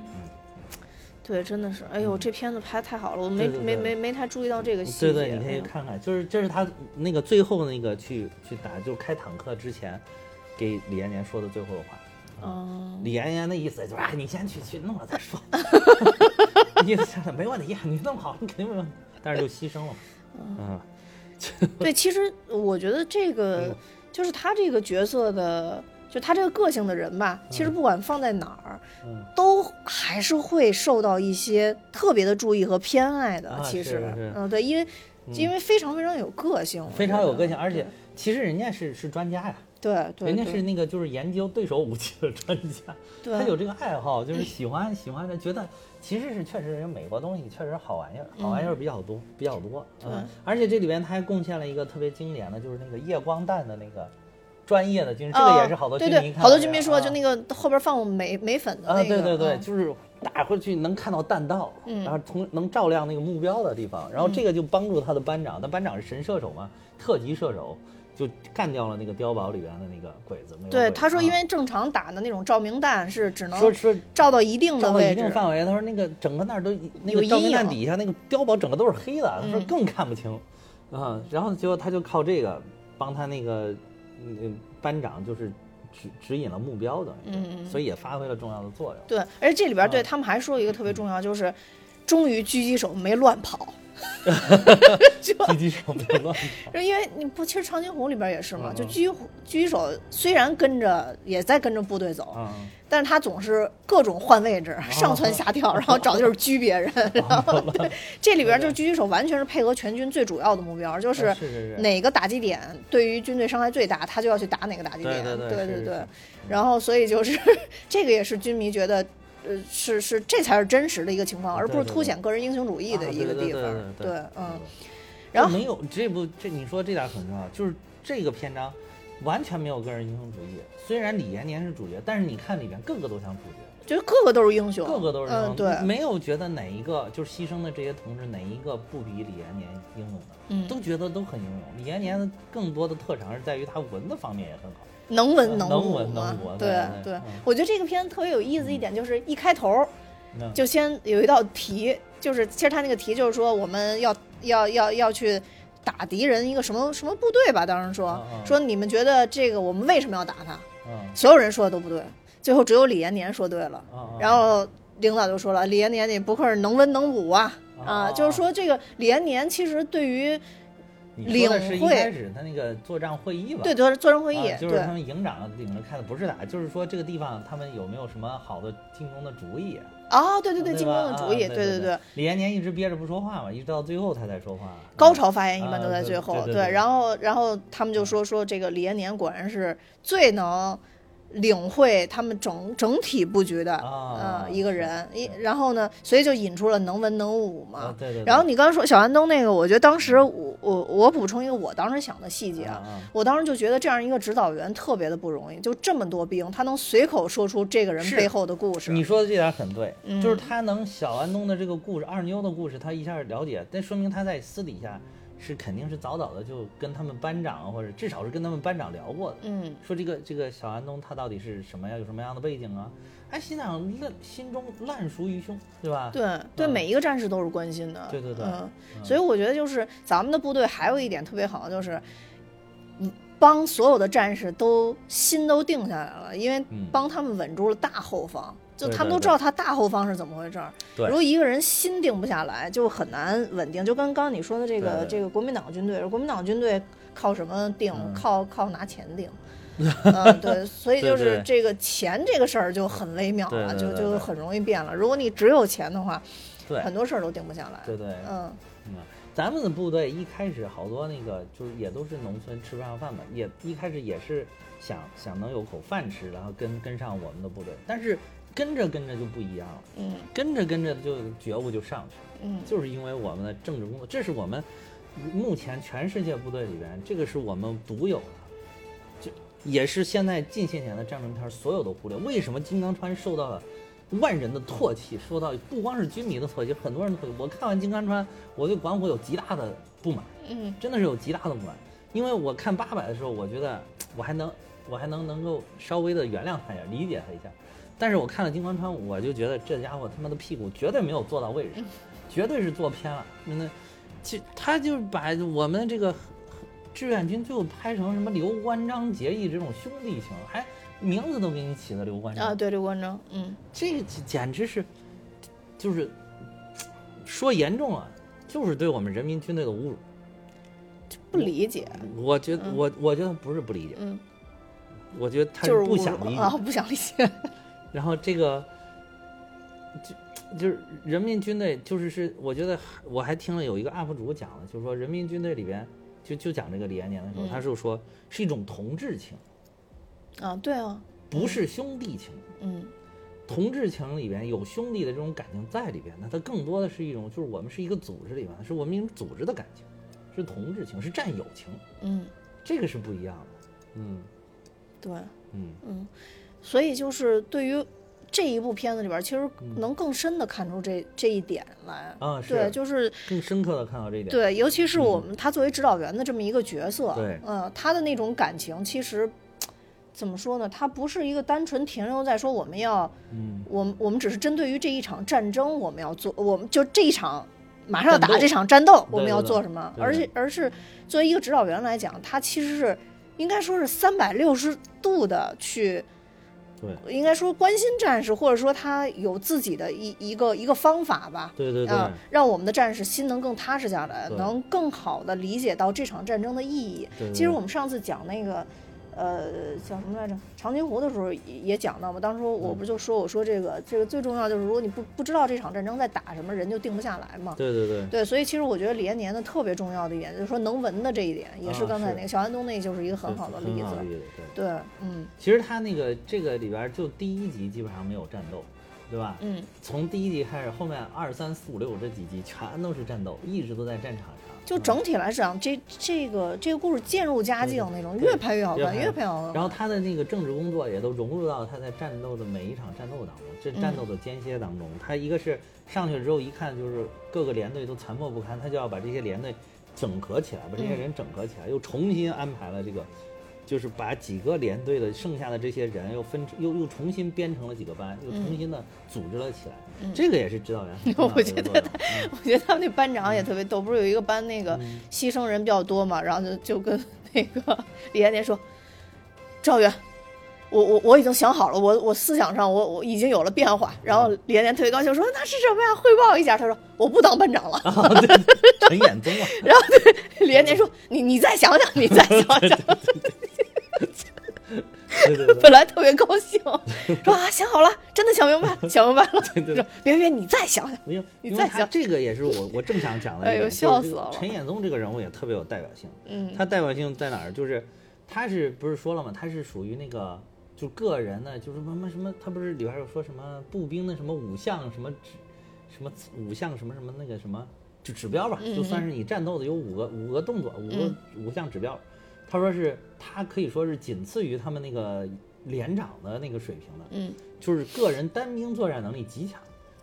对，真的是，哎呦，这片子拍太好了，我没没没没太注意到这个细节。对对，你可以嗯看看，就是这是他那个最后那个去去打，就是开坦克之前，给李延年说的最后的话。嗯，李延年的意思就是，哎，你先去去弄了再说。意思是没问题，你弄好你肯定没问题，但是就牺牲了。嗯，对，其实我觉得这个就是他这个角色的，就他这个个性的人吧，其实不管放在哪儿，嗯。都还是会受到一些特别的注意和偏爱的。啊其实。是是，嗯，对，因为因为非常非常有个性，我非常有个性，而且其实人家是是专家呀，对对，人家是那个就是研究对手武器的专家，对。他有这个爱好，就是喜欢喜欢的，觉得其实是确实人美国东西确实好玩意儿，好玩意儿比较多比较多，嗯，而且这里边他还贡献了一个特别经典的，就是那个夜光弹的那个专业的军，这个也是好多哦对对，军迷看好多军迷说，就啊那个后边放镁镁粉的啊，那个，对对对，嗯就是打回去能看到弹道，嗯。然后从能照亮那个目标的地方，然后这个就帮助他的班长，他班长是神射手嘛，特级射手，就干掉了那个碉堡里边的那个鬼子。那个对，他说，因啊为正常打的那种照明弹是只能说说照到一定的照到位置，一定范围，他说那个整个那儿都那个照明弹底下那个碉堡整个都是黑的，他说嗯。更看不清，啊，然后结果他就靠这个帮他那个嗯班长就是指指引了目标的，嗯嗯所以也发挥了重要的作用。对，而且这里边对啊他们还说一个特别重要，就是终于狙击手没乱跑，狙击手没有乱跑。就因为你不，其实长津湖里边也是嘛，就狙击狙击手虽然跟着也在跟着部队走，嗯，但是他总是各种换位置，上蹿下跳，然后找地儿狙别人，然后对，这里边就是狙击手完全是配合全军最主要的目标，就是哪个打击点对于军队伤害最大，他就要去打哪个打击点，对对对然后所以就是 这个也是军迷觉得。呃，是是，这才是真实的一个情况，而不是凸显个人英雄主义的啊一个地方。对嗯，然后没有这部这你说这点很重要，就是这个篇章完全没有个人英雄主义。虽然李延年是主角，但是你看里边个个都像主角，就是个个都是英雄，个个都是英雄。嗯，对，没有觉得哪一个就是牺牲的这些同志哪一个不比李延年英勇的，嗯，都觉得都很英勇。李延年更多的特长是在于他文的方面也很好。能文能武文嘛对对我觉得这个片子特别有意思一点就是一开头就先有一道题，就是其实他那个题就是说我们要要要要去打敌人一个什么什么部队吧，当时说说你们觉得这个我们为什么要打他？嗯所有人说的都不对，最后只有李延年说对了。然后领导就说了，李延年你不愧是能文能武啊啊！哦就是说这个李延年其实对于你说的是一开始他那个作战会议吧？对就是作战会议啊，就是对他们营长领着开的，不是打，就是说这个地方他们有没有什么好的进攻的主意？哦，对对对，进攻的主意，啊对对对。李延年一直憋着不说话嘛，一直到最后他才说话。高潮发言一般啊都在最后，对对对然后然后他们就说说这个李延年果然是最能领会他们整整体布局的啊呃一个人，一然后呢，所以就引出了能文能武嘛啊，。对对。对然后你刚刚说小安东那个，我觉得当时我我我补充一个我当时想的细节啊，我当时就觉得这样一个指导员特别的不容易，就这么多兵，他能随口说出这个人背后的故事。你说的这点很对，嗯就是他能小安东的这个故事，二妞的故事，他一下了解，那说明他在私底下是肯定是早早的就跟他们班长或者至少是跟他们班长聊过的，嗯说这个这个小安东他到底是什么呀，有什么样的背景啊？哎，心想烂心中烂熟于胸，对吧？对对，嗯每一个战士都是关心的。对对对嗯，嗯所以我觉得就是咱们的部队还有一点特别好，就是嗯帮所有的战士都心都定下来了，因为嗯帮他们稳住了大后方。就他们都知道他大后方是怎么回事儿。对如果一个人心定不下来，就很难稳定。就跟刚刚你说的这个这个国民党军队，国民党军队靠什么定？嗯靠靠拿钱定。嗯，对，所以就是这个钱这个事儿就很微妙了，就就很容易变了。如果你只有钱的话，对很多事儿都定不下来。对对，嗯，嗯，咱们的部队一开始好多那个就是也都是农村吃不上饭嘛，也一开始也是想想能有口饭吃，然后跟跟上我们的部队，但是跟着跟着就不一样了，嗯跟着跟着就觉悟就上去了，嗯就是因为我们的政治工作，这是我们目前全世界部队里边，这个是我们独有的。就也是现在近些年的战争片儿所有的忽略。为什么金刚川受到了万人的唾弃，受到不光是军迷的唾弃，很多人的唾弃。我看完金刚川，我对管虎有极大的不满，嗯真的是有极大的不满。因为我看八百的时候，我觉得我还能，我还能能够稍微的原谅他一下，理解他一下。但是我看了金刚川，我就觉得这家伙他妈的屁股绝对没有坐到位置上，绝对是坐偏了。真的，其他就是把我们这个志愿军最后拍成什么刘关张结义这种兄弟情，还名字都给你起的刘关张。啊，对刘关张，嗯。这个简简直是，就是说严重了，就是对我们人民军队的侮辱。不理解，我觉得嗯。我我觉得不是不理解，嗯，我觉得他就是不想理解。不想理解，然后这个就就是人民军队，就是是我觉得我还听了有一个 UP 主讲的，就是说人民军队里边就就讲这个李延年的时候，嗯。他是说是一种同志情，啊，对啊，不是兄弟情。嗯。同志情里边有兄弟的这种感情在里边，那它更多的是一种，就是我们是一个组织里边，是我们一种组织的感情，是同志情，是战友情，嗯，这个是不一样的。嗯。对，嗯，嗯，所以就是对于这一部片子里边，其实嗯能更深的看出这这一点来。啊是对，就是更深刻的看到这一点。对，尤其是我们他作为指导员的这么一个角色，对嗯，他的那种感情，其实怎么说呢？他不是一个单纯停留在说我们要，嗯，我们我们只是针对于这一场战争，我们要做，我们就这一场马上要打这场战斗，我们要做什么？对而且而是作为一个指导员来讲，他其实是应该说是三百六十度的去。对。应该说关心战士，或者说他有自己的一一个一个方法吧，对对对，啊，让我们的战士心能更踏实下来，能更好的理解到这场战争的意义。对对。其实我们上次讲那个，呃，叫什么来着？长津湖的时候也也讲到嘛。当时我嗯不就说，我说这个这个最重要就是，如果你不不知道这场战争在打什么，人就定不下来嘛。对对对，对，所以其实我觉得李延年的特别重要的一点，就是说能文的这一点，也是刚才那个小安东那就是一个很好的例子。很好的例子。对，对，嗯其实他那个这个里边就第一集基本上没有战斗，对吧？嗯，从第一集开始，后面二三四五六这几集全都是战斗，一直都在战场就整体来讲，这这个这个故事渐入佳境那种，越拍越好看，越拍越好看。然后他的那个政治工作也都融入到他在战斗的每一场战斗当中，这战斗的间歇当中，他一个是上去之后一看就是各个连队都残破不堪，他就要把这些连队整合起来，把这些人整合起来，又重新安排了这个，就是把几个连队的剩下的这些人又分又又重新编成了几个班，又重新的组织了起来，这个也是指导员 我觉得一个作用。嗯我觉得他们那班长也特别逗，不是有一个班那个牺牲人比较多嘛，然后就就跟那个李延年说，赵元。我我我已经想好了，我我思想上我我已经有了变化。然后李延年特别高兴说：“那是什么呀？汇报一下。”他说：“我不当班长了。陈彦宗啊，然后对李延年说：“你你再想想，你再想想。对对对。本来特别高兴，说啊想好了，真的想明白了，想明白了。对对说别别，你再想想。没有你再想这个也是我我正想讲的哎呦笑死了陈彦宗这个人物也特别有代表性。嗯他代表性在哪儿？就是他是不是说了嘛？他是属于那个就个人呢，就是什么什么，他不是里边有说什么步兵的什么五项什么指什么五项什么什么那个什么就指标吧，就算是你战斗的有五个五个动作，五个五项指标。他说是他可以说是仅次于他们那个连长的那个水平的，嗯就是个人单兵作战能力极强，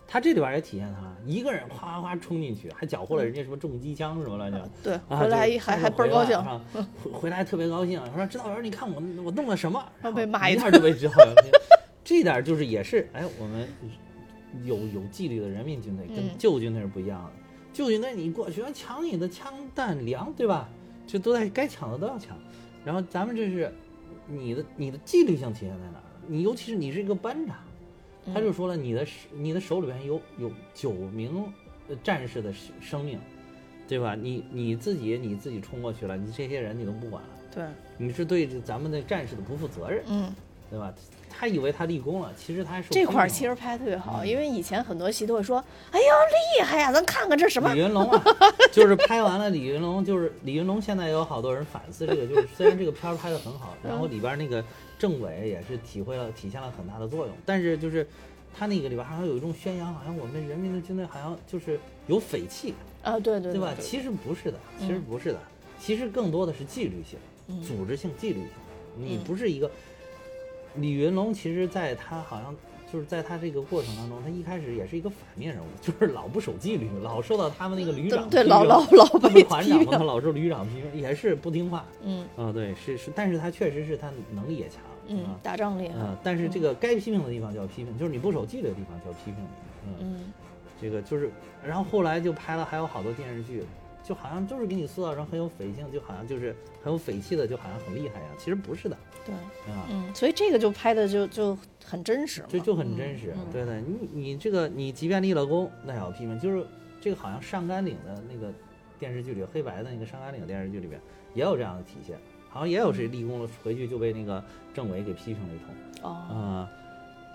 他这里边也体现他一个人哗哗哗冲进去，还缴获了人家什么重机枪什么乱七八糟。对，啊，回来就还还倍儿高兴，回来啊回回来特别高兴，他说指导员，你看我我弄了什么？然后被骂一一下就被指导员。这点就是也是，哎，我们有有纪律的人民军队跟嗯旧军队是不一样的。旧军队你过去要抢你的枪弹粮，对吧？这都在该抢的都要抢。然后咱们这是你的你的纪律性体现在哪儿？你尤其是你是一个班长，他就说了，你的手你的手里边有有九名呃战士的生生命，对吧？你你自己你自己冲过去了，你这些人你都不管了，对，你是对咱们的战士的不负责任，嗯，对吧？他以为他立功了，其实他还受这块儿其实拍的特别好，嗯。因为以前很多戏都会说，哎呦厉害呀，咱看看这什么李，云龙啊，就是拍完了李云龙，就是李云龙现在有好多人反思这个，就是虽然这个片儿拍的很好，然后里边那个政委也是体会了体现了很大的作用，但是就是他那个里边好像有一种宣扬，好像我们人民的军队好像就是有匪气，啊，对对对吧？对。其实不是的，其实不是的，其实更多的是纪律性、嗯。组织性、纪律性。你嗯。不是一个李云龙，其实在他好像就是在他这个过程当中，他一开始也是一个反面人物，就是老不守纪律，老受到他们那个旅长对老老老他被们团长他老受旅长批评，也是不听话。嗯啊、对，是是，但是他确实是他能力也强，嗯啊，打仗厉害，嗯，但是这个该批评的地方就要批评，就是你不守纪律的地方就要批评你，嗯，嗯这个就是，然后后来就拍了还有好多电视剧，就好像就是给你塑造成很有匪性，就好像就是很有匪气的，就好像很厉害呀，其实不是的，对，啊，嗯，所以这个就拍的就就很真实嘛，就就很真实，嗯对的，你你这个你即便立了功，那也要批评，就是这个好像上甘岭的那个电视剧里，黑白的那个上甘岭电视剧里边也有这样的体现，好像也有谁立功了回去就被那个政委给批评了一通，哦，啊、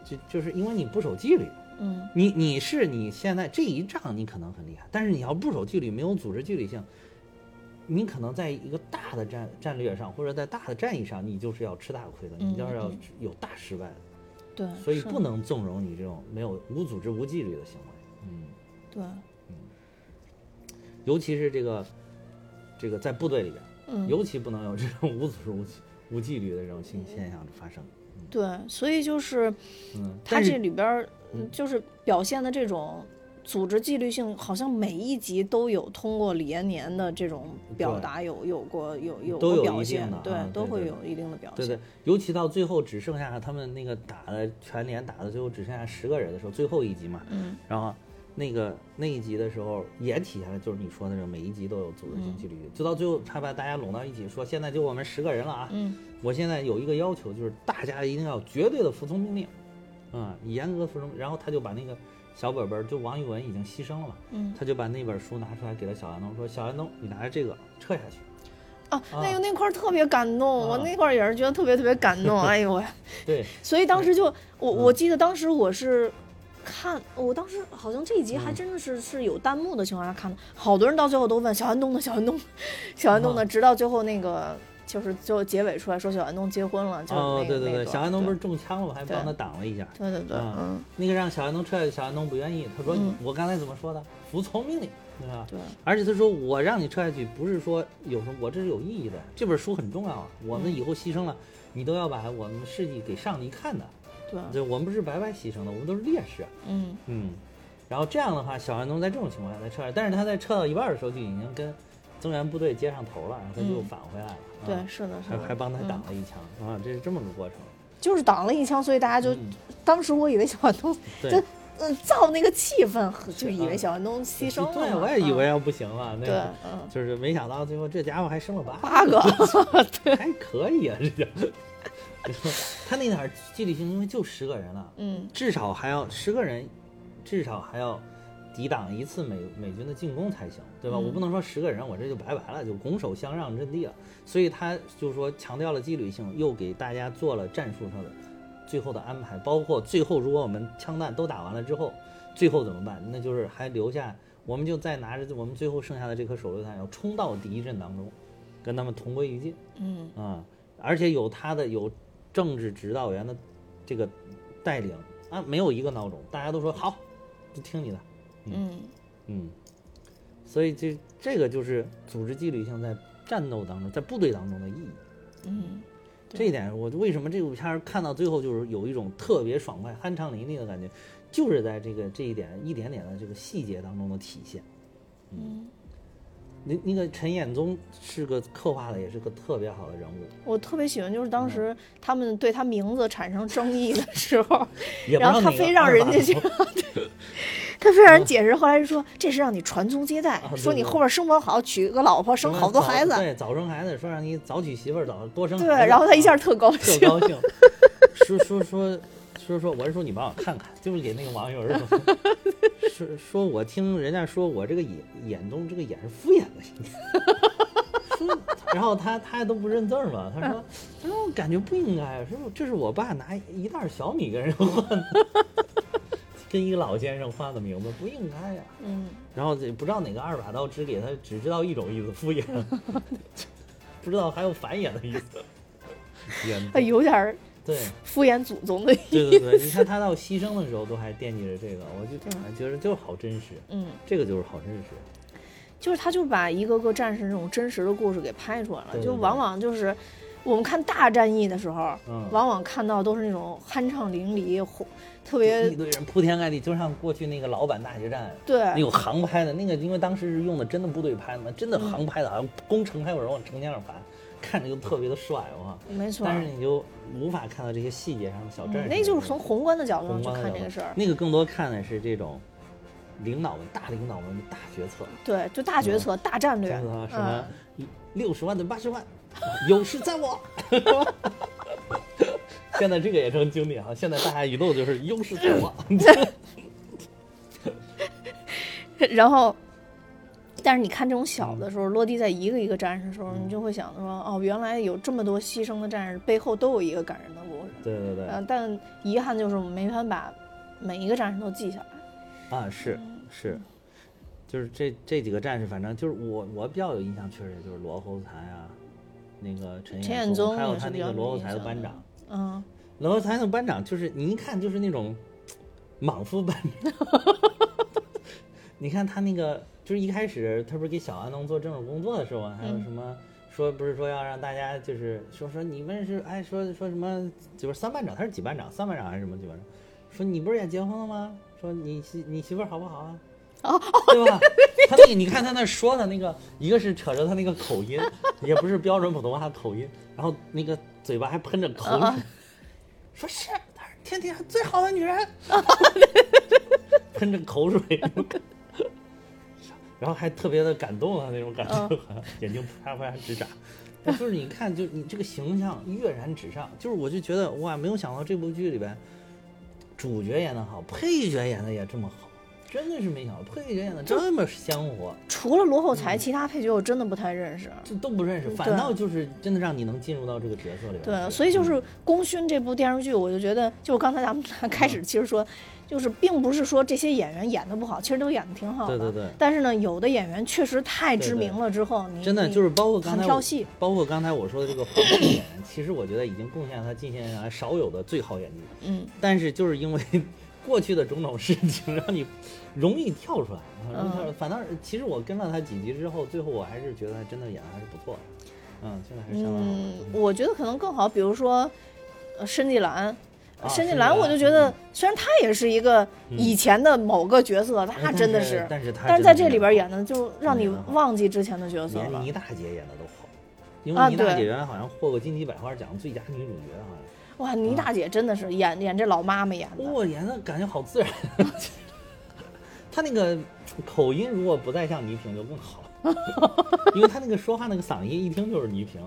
就就是因为你不守纪律。嗯。你你是你现在这一仗你可能很厉害，但是你要不守纪律，没有组织纪律性，你可能在一个大的战战略上或者在大的战役上，你就是要吃大亏的，你就是要有大失败的，对，所以不。能纵容你这种没有无组织无纪律的行为。嗯，对，嗯。尤其是这个这个在部队里边，嗯。尤其不能有这种无组织无纪无纪律的这种现现象发生。对，所以就是嗯，他这里边就是表现的这种组织纪律性，好像每一集都有通过李延年的这种表达有有过有有都有一定过表现的，对啊，都会有一定的表现。对对，尤其到最后只剩下他们那个打的全连打的最后只剩下十个人的时候，最后一集嘛，嗯。然后那个那一集的时候也体现了就是你说的那种每一集都有组织性纪律，就到最后他把大家拢到一起说，现在就我们十个人了啊，嗯。我现在有一个要求，就是大家一定要绝对的服从命令，啊、严格服从。然后他就把那个小本本儿，就王玉文已经牺牲了嘛，嗯他就把那本书拿出来给了小安东，说小安东，你拿着这个撤下去。啊，那个那块儿特别感动，我啊那块儿也是觉得特别特别感动。哎呦喂！对，所以当时就我我嗯记得当时我是看，我当时好像这一集还嗯真的是是有弹幕的情况下看的，好多人到最后都问小安东呢，小安东，小安东呢，啊直到最后那个就是最后结尾出来说小安东结婚了，就是那哦，对对对，小安东不是中枪了吗？还帮他挡了一下。对对对，啊嗯，那个让小安东撤下去，小安东不愿意，他说：“嗯我刚才怎么说的？服从命令，对吧？对，而且他说我让你撤下去，不是说有什么，我这是有意义的。这本书很重要啊，我们以后牺牲了，你都要把我们事迹给上帝看的。对，对，我们不是白白牺牲的，我们都是烈士。嗯嗯，然后这样的话，小安东在这种情况下才撤下来，但是他在撤到一半的时候就已经跟增援部队接上头了，然后他就嗯返回来了。对，啊是的，是的，还还帮他嗯挡了一枪、啊，这是这么个过程。就是挡了一枪，所以大家就、嗯当时我以为小安东对就嗯造那个气氛，就以为啊小安东牺牲了嘛。对，我也以为嗯要不行了，那个，嗯，就是没想到最后这家伙还生了八八个，还可以啊，这就。他那点儿纪律性，因为就十个人了，嗯至少还要十个人，至少还要抵挡一次美美军的进攻才行，对吧？嗯我不能说十个人我这就拜拜了，就拱手相让阵地了。所以他就说强调了纪律性，又给大家做了战术上的最后的安排，包括最后如果我们枪弹都打完了之后，最后怎么办？那就是还留下，我们就再拿着我们最后剩下的这颗手榴弹，要冲到敌一阵当中，跟他们同归于尽。嗯啊，而且有他的有政治指导员的这个带领啊，没有一个孬种，大家都说好，就听你的，嗯嗯，所以这这个就是组织纪律性在战斗当中，在部队当中的意义。嗯这一点，我为什么这部片儿看到最后就是有一种特别爽快、酣畅淋漓的感觉，就是在这个这一点一点点的这个细节当中的体现。嗯，那那个陈彦宗是个刻画的也是个特别好的人物，我特别喜欢，就是当时他们对他名字产生争议的时候，然后他非让人家二去把头，他非让人解释，后来就说这是让你传宗接代啊，对说你后边生活好，娶个老婆，生好多孩子，对，早生孩子，说让你早娶媳妇儿，早多生孩对，然后他一下啊特高兴。特，高兴，说说说说说，我是说你帮我看看，就是给那个网友说 说说我听人家说我这个眼眼中这个眼是敷衍的，然后他他都不认字儿嘛，他说他说我感觉不应该，说这是我爸拿一袋小米跟人换的，跟一个老先生换个名字，不应该呀、嗯，然后这不知道哪个二把刀只给他只知道一种意思敷衍，不知道还有繁衍的意思。眼 哎有点儿对。敷衍祖宗的意思。对对对，你看他到牺牲的时候都还惦记着这个，我就哎觉得就是好真实，嗯，这个就是好真实。就是他就把一个个战士那种真实的故事给拍出来了，对对对就往往就是我们看大战役的时候，嗯。往往看到都是那种酣畅淋漓、轰特一堆人铺天盖地，就像过去那个老版大决战，对那有航拍的那个，因为当时是用的真的部队拍的嘛，真的嗯航拍的，好像工程还有人往城墙上爬，看着就特别的帅哇。没错。但是你就无法看到这些细节上的小战士，嗯那就是从宏观的角度上去宏观的角度看这个事儿，那个更多看的是这种领导们、大领导们的大决策。对，就大决策、大战略，什么什嗯么六十万对八十万，有事在我。现在这个也成经典了，现在大家一路就是优势在我。然后，但是你看这种小的时候，落地在一个一个战士的时候，你就会想说，哦，原来有这么多牺牲的战士背后都有一个感人的故事。对对对，呃，但遗憾就是我们没法把每一个战士都记下来。啊是是，就是这这几个战士，反正就是我我比较有印象，确实就是罗侯才啊，那个陈陈宗也还有他那个罗侯才的班长，嗯，罗侯才的班长就是你一看就是那种莽夫班长。你看他那个，就是一开始他不是给小安东做政治工作的时候啊，还有嗯什么说不是说要让大家就是说说你们是哎说说什么就是三班长，他是几班长？三班长还是什么几班长？说你不是也结婚了吗？说你媳你媳妇儿好不好啊？哦，对吧？他那个你看他那说的那个，一个是扯着他那个口音，也不是标准普通话的口音，然后那个嘴巴还喷着口水，啊 说是她是天底下最好的女人，喷着口水，然后还特别的感动啊那种感觉，眼睛啪啪直眨。就是你看，就你这个形象跃然纸上，就是我就觉得哇，没有想到这部剧里边主角演的好，配角演的也这么好，真的是没想到配角演的这么香活，除了罗厚才，嗯其他配角我真的不太认识。这都不认识，反倒就是真的让你能进入到这个角色里边。对，所以就是《功勋》这部电视剧，我就觉得，就是刚才咱们开嗯始其实说，就是并不是说这些演员演的不好，其实都演的挺好的。对对对但是呢，有的演员确实太知名了之后，真的就是包括刚才。包括刚才我说的这个黄渤演员，其实我觉得已经贡献了他近些年来少有的最好演技。嗯，但是就是因为过去的种种事情，让你容易跳出来，容易跳出来。反倒是其实我跟了他几集之后，最后我还是觉得他真的演的还是不错的。嗯，现在还是相当好。嗯，我觉得可能更好，比如说，呃，申纪兰。啊申纪兰兰我就觉得嗯，虽然他也是一个以前的某个角色，他真的是但是他在这里边演的就让你忘记之前的角色了连倪。大姐演的都好，因为倪大姐原来好像获过金鸡百花奖最佳女主角，好像。哇，倪大姐真的是演演这老妈妈演的，我演的感觉好自然。他那个口音如果不再像倪萍就更好。了，因为他那个说话那个嗓音一听就是倪萍，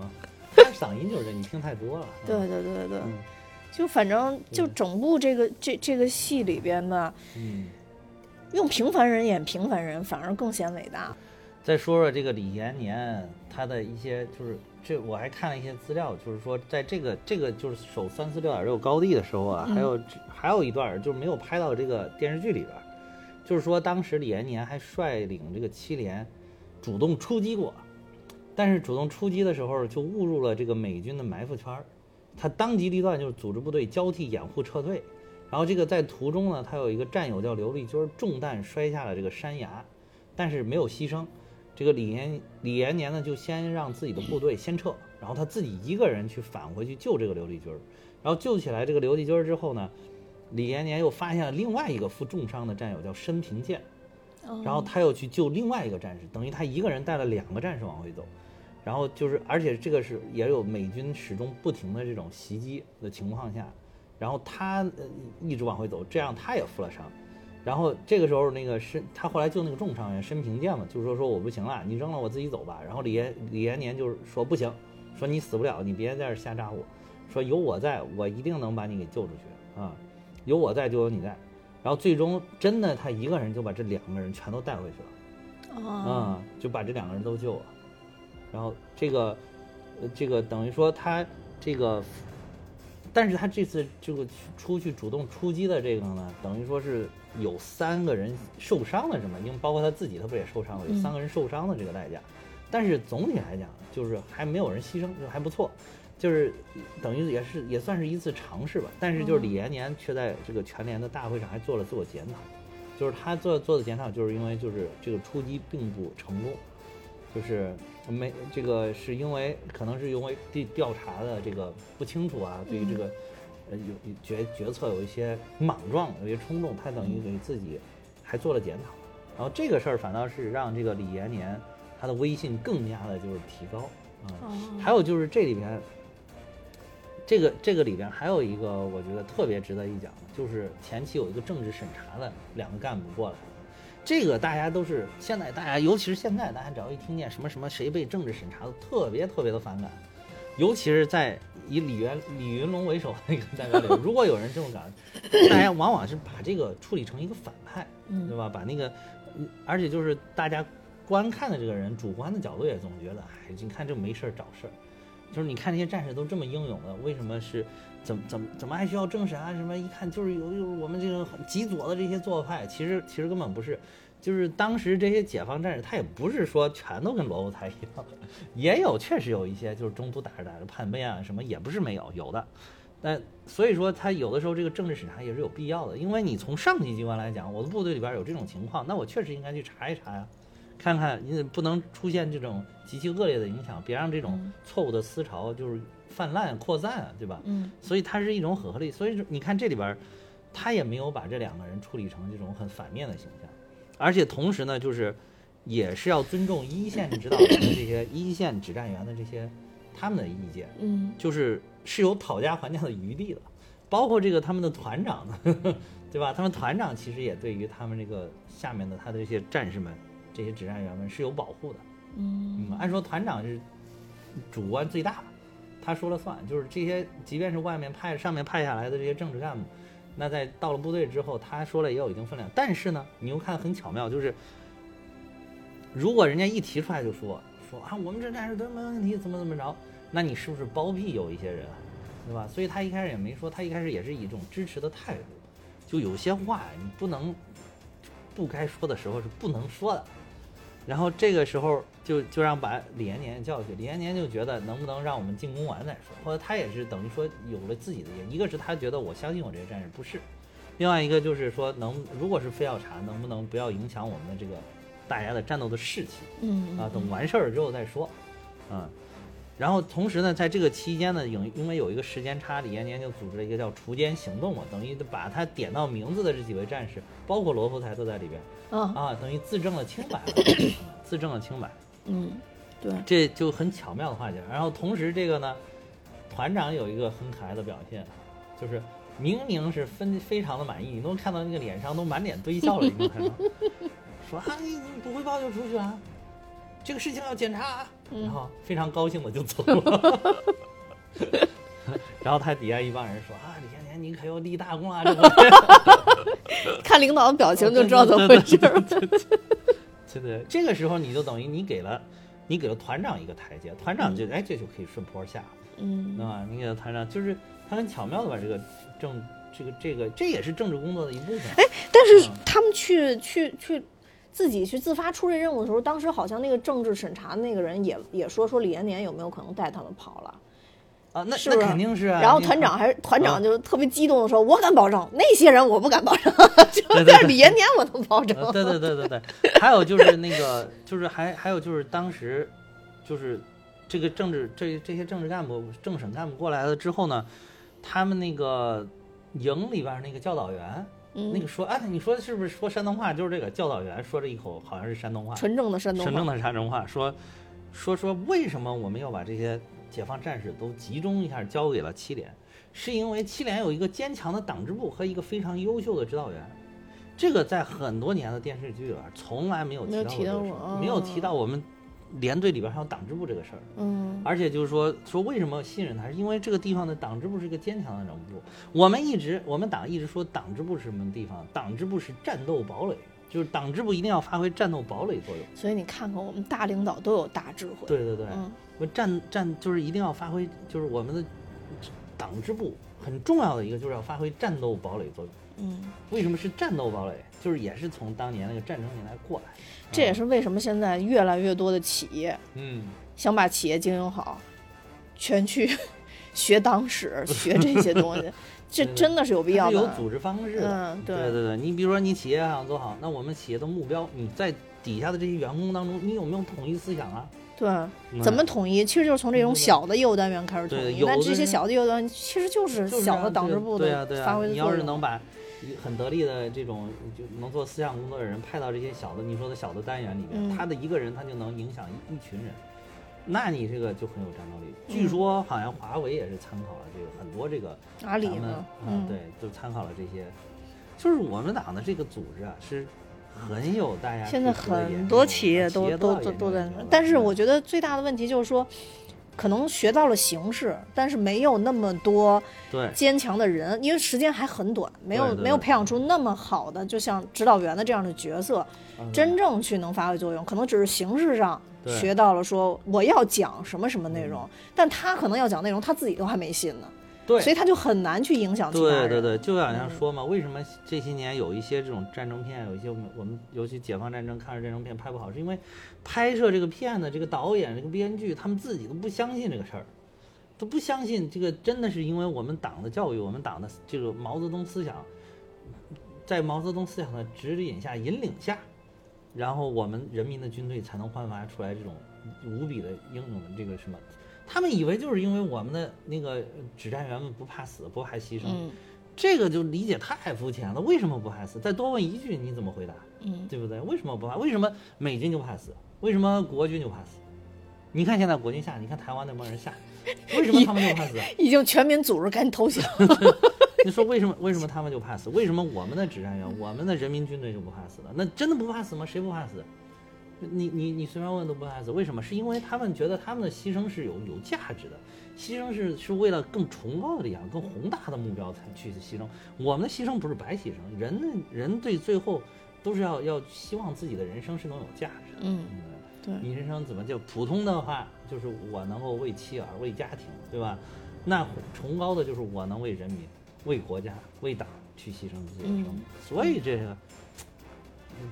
他嗓音就是这，你听太多了。对对对对，嗯。就反正就整部这个这这个戏里边吧，嗯，用平凡人演平凡人，反而更显伟大。再说说这个李延年，他的一些就是这我还看了一些资料，就是说在这个这个就是守三四六点六高地的时候啊，还有还有一段就是没有拍到这个电视剧里边儿，就是说当时李延年还率领这个七连主动出击过，但是主动出击的时候就误入了这个美军的埋伏圈儿，他当机立断就是组织部队交替掩护撤退，然后这个在途中呢，他有一个战友叫刘立军，中弹摔下了这个山崖，但是没有牺牲。这个李延李延年呢，就先让自己的部队先撤，然后他自己一个人去返回去救这个刘立军儿，然后救起来这个刘立军儿之后呢，李延年又发现了另外一个负重伤的战友叫申平健，然后他又去救另外一个战士，等于他一个人带了两个战士往回走，然后就是而且这个是也有美军始终不停的这种袭击的情况下，然后他呃一直往回走，这样他也负了伤。然后这个时候，那个申他后来救那个重伤员申平健嘛，就是说说我不行了，你扔了我自己走吧。然后李延李延年就是说不行，说你死不了，你别在这儿瞎咋呼，说有我在，我一定能把你给救出去啊，有我在就有你在。然后最终真的他一个人就把这两个人全都带回去了，啊，嗯，就把这两个人都救了。然后这个呃这个等于说他这个。但是他这次这个出去主动出击的这个呢，等于说是有三个人受伤了，什么？因为包括他自己，他不也受伤了？有三个人受伤的这个代价。但是总体来讲，就是还没有人牺牲，就还不错。就是等于也是也算是一次尝试吧。但是就是李延年却在这个全联的大会上还做了自我检讨，就是他做做的检讨，就是因为就是这个出击并不成功，就是没这个是因为可能是因为对调查的这个不清楚啊，对于这个呃有有决决策有一些莽撞，有一些冲动，他等于给自己还做了检讨。然后这个事儿反倒是让这个李延年他的威信更加的就是提高啊。哦还有就是这里边，这个这个里边还有一个我觉得特别值得一讲的，就是前期有一个政治审查的两个干部过来，这个大家都是现在大家尤其是现在大家只要一听见什么什么谁被政治审查的，特别特别的反感，尤其是在以李元李云龙为首的那个代表里，如果有人这么干，大家往往是把这个处理成一个反派，嗯对吧？把那个，嗯而且就是大家观看的这个人主观的角度也总觉得，哎，你看这没事儿找事儿，就是你看那些战士都这么英勇的，为什么是怎么怎么怎么还需要政审啊？什么一看就是有有我们这个很极左的这些做派，其实其实根本不是。就是当时这些解放战士，他也不是说全都跟罗福才一样，也有确实有一些就是中途打着打着叛变啊什么，也不是没有，有的。但所以说，他有的时候这个政治审查也是有必要的，因为你从上级机关来讲，我的部队里边有这种情况，那我确实应该去查一查呀，看看你不能出现这种极其恶劣的影响，别让这种嗯错误的思潮就是泛滥扩散啊，对吧？嗯所以它是一种很合理。所以说，你看这里边儿，他也没有把这两个人处理成这种很反面的形象，而且同时呢，就是也是要尊重一线指导员的这些一线指战员的这些他们的意见，嗯就是是有讨价还价的余地的。包括这个他们的团长呢，对吧？他们团长其实也对于他们这个下面的他的这些战士们、这些指战员们是有保护的。嗯嗯，按说团长是主观最大，他说了算。就是这些，即便是外面派、上面派下来的这些政治干部，那在到了部队之后，他说了也有一定分量。但是呢，你又看很巧妙，就是如果人家一提出来就说说啊，我们这战士都没问题，怎么怎么着，那你是不是包庇有一些人啊，对吧？所以他一开始也没说，他一开始也是以一种支持的态度，就有些话你不能不该说的时候是不能说的。然后这个时候就就让把李延年叫去，李延年就觉得能不能让我们进攻完再说。或者他也是等于说有了自己的一个是他觉得我相信我这些战士不是，另外一个就是说能如果是非要查，能不能不要影响我们的这个大家的战斗的士气嗯啊？等完事儿之后再说，嗯。然后同时呢，在这个期间呢，因因为有一个时间差，李延年就组织了一个叫锄奸行动嘛，等于把他点到名字的这几位战士，包括罗福才都在里边。啊啊，等于自证了清白 了，自证了清白，嗯对这就很巧妙的化解。然后同时这个呢，团长有一个很可爱的表现，就是明明是分非常的满意，你都看到那个脸上都满脸堆笑了，你能 看到，说啊你你不汇报就出去啊，这个事情要检查啊，然后非常高兴的就走了。然后他底下一帮人说啊，李延年你可又立大功啊，这个 看领导的表情就知道怎么回事儿。对 对，这个时候你就等于你给了你给了团长一个台阶，团长就、哎这就可以顺坡下，嗯对吧？你给了团长，就是他很巧妙的把这个政这个这个这也是政治工作的一部分。哎，但是嗯他们去去去自己去自发出这任务的时候，当时好像那个政治审查的那个人也也说说李延年有没有可能带他们跑了。啊，那那是不是肯定是啊。然后团长还是团长嗯就特别激动的说：“我敢保证，那些人我不敢保证，就是李延年我能保证。呃对对对对对，还有就是那个，就是还还有就是当时，就是这个政治这这些政治干部、政审干部过来了之后呢，他们那个营里边那个教导员，那个说，哎，你说的是不是说山东话？就是这个教导员说这一口好像是山东话，纯正的山东话，纯正的山东话，说说说为什么我们要把这些解放战士都集中一下交给了七连？是因为七连有一个坚强的党支部和一个非常优秀的指导员。这个在很多年的电视剧里边从来没有提到过没有提到我们连队里边还有党支部这个事儿。嗯，而且就是说说为什么信任他，是因为这个地方的党支部是一个坚强的党支部。我们一直我们党一直说党支部是什么地方？党支部是战斗堡垒，就是党支部一定要发挥战斗堡垒作用。所以你看看我们大领导都有大智慧。对对对，嗯，我战战就是一定要发挥，就是我们的党支部很重要的一个就是要发挥战斗堡垒作用。嗯，为什么是战斗堡垒？就是也是从当年那个战争年代过来。这也是为什么现在越来越多的企业，嗯，想把企业经营好，全去 学党史，学这些东西，这真的是有必要的。有组织方式的。嗯，对对对。你比如说，你企业想做好，那我们企业的目标，你在底下的这些员工当中，你有没有统一思想啊？对，怎么统一？其实就是从这种小的业务单元开始统一。那这些小的业务单元其实就是小的党支部的发挥的作用。你要是能把很得力的这种就能做思想工作的人派到这些小的你说的小的单元里面，他的一个人他就能影响一一群人，那你这个就很有战斗力。据说好像华为也是参考了这个很多这个阿里嘛，嗯，对，就参考了这些。就是我们党的这个组织啊，是很有大家现在很多企业都都都都在，但是我觉得最大的问题就是说。可能学到了形式，但是没有那么多坚强的人，因为时间还很短，没有没有培养出那么好的，就像指导员的这样的角色，真正去能发挥作用。可能只是形式上学到了，说我要讲什么什么内容，但他可能要讲内容，他自己都还没信呢。对，所以他就很难去影响其他人。对对对，就好像说嘛，为什么这些年有一些这种战争片，有一些我们我们尤其解放战争抗日战争片拍不好，是因为拍摄这个片子这个导演、这个编剧，他们自己都不相信这个事儿，都不相信这个真的是因为我们党的教育，我们党的这个毛泽东思想，在毛泽东思想的指引下、引领下，然后我们人民的军队才能焕发出来这种无比的英勇的这个什么。他们以为就是因为我们的那个指战员们不怕死，不怕牺牲，这个就理解太肤浅了。为什么不怕死？再多问一句，你怎么回答？嗯，对不对？为什么不怕？为什么美军就怕死？为什么国军就怕死？你看现在国军下，你看台湾那帮人下，为什么他们就怕死？已经全民组织赶紧投降。你说为什么？为什么他们就怕死？为什么我们的指战员，我们的人民军队就不怕死了？那真的不怕死吗？谁不怕死？你你你随便问都不怕死，为什么？是因为他们觉得他们的牺牲是有有价值的，牺牲是是为了更崇高的理想、更宏大的目标才去牺牲。我们的牺牲不是白牺牲，人人对最后都是要要希望自己的人生是能有价值的。嗯，对，你人生怎么就普通的话，就是我能够为妻儿、为家庭，对吧？那崇高的就是我能为人民、为国家、为党去牺牲自己的生命。所以这个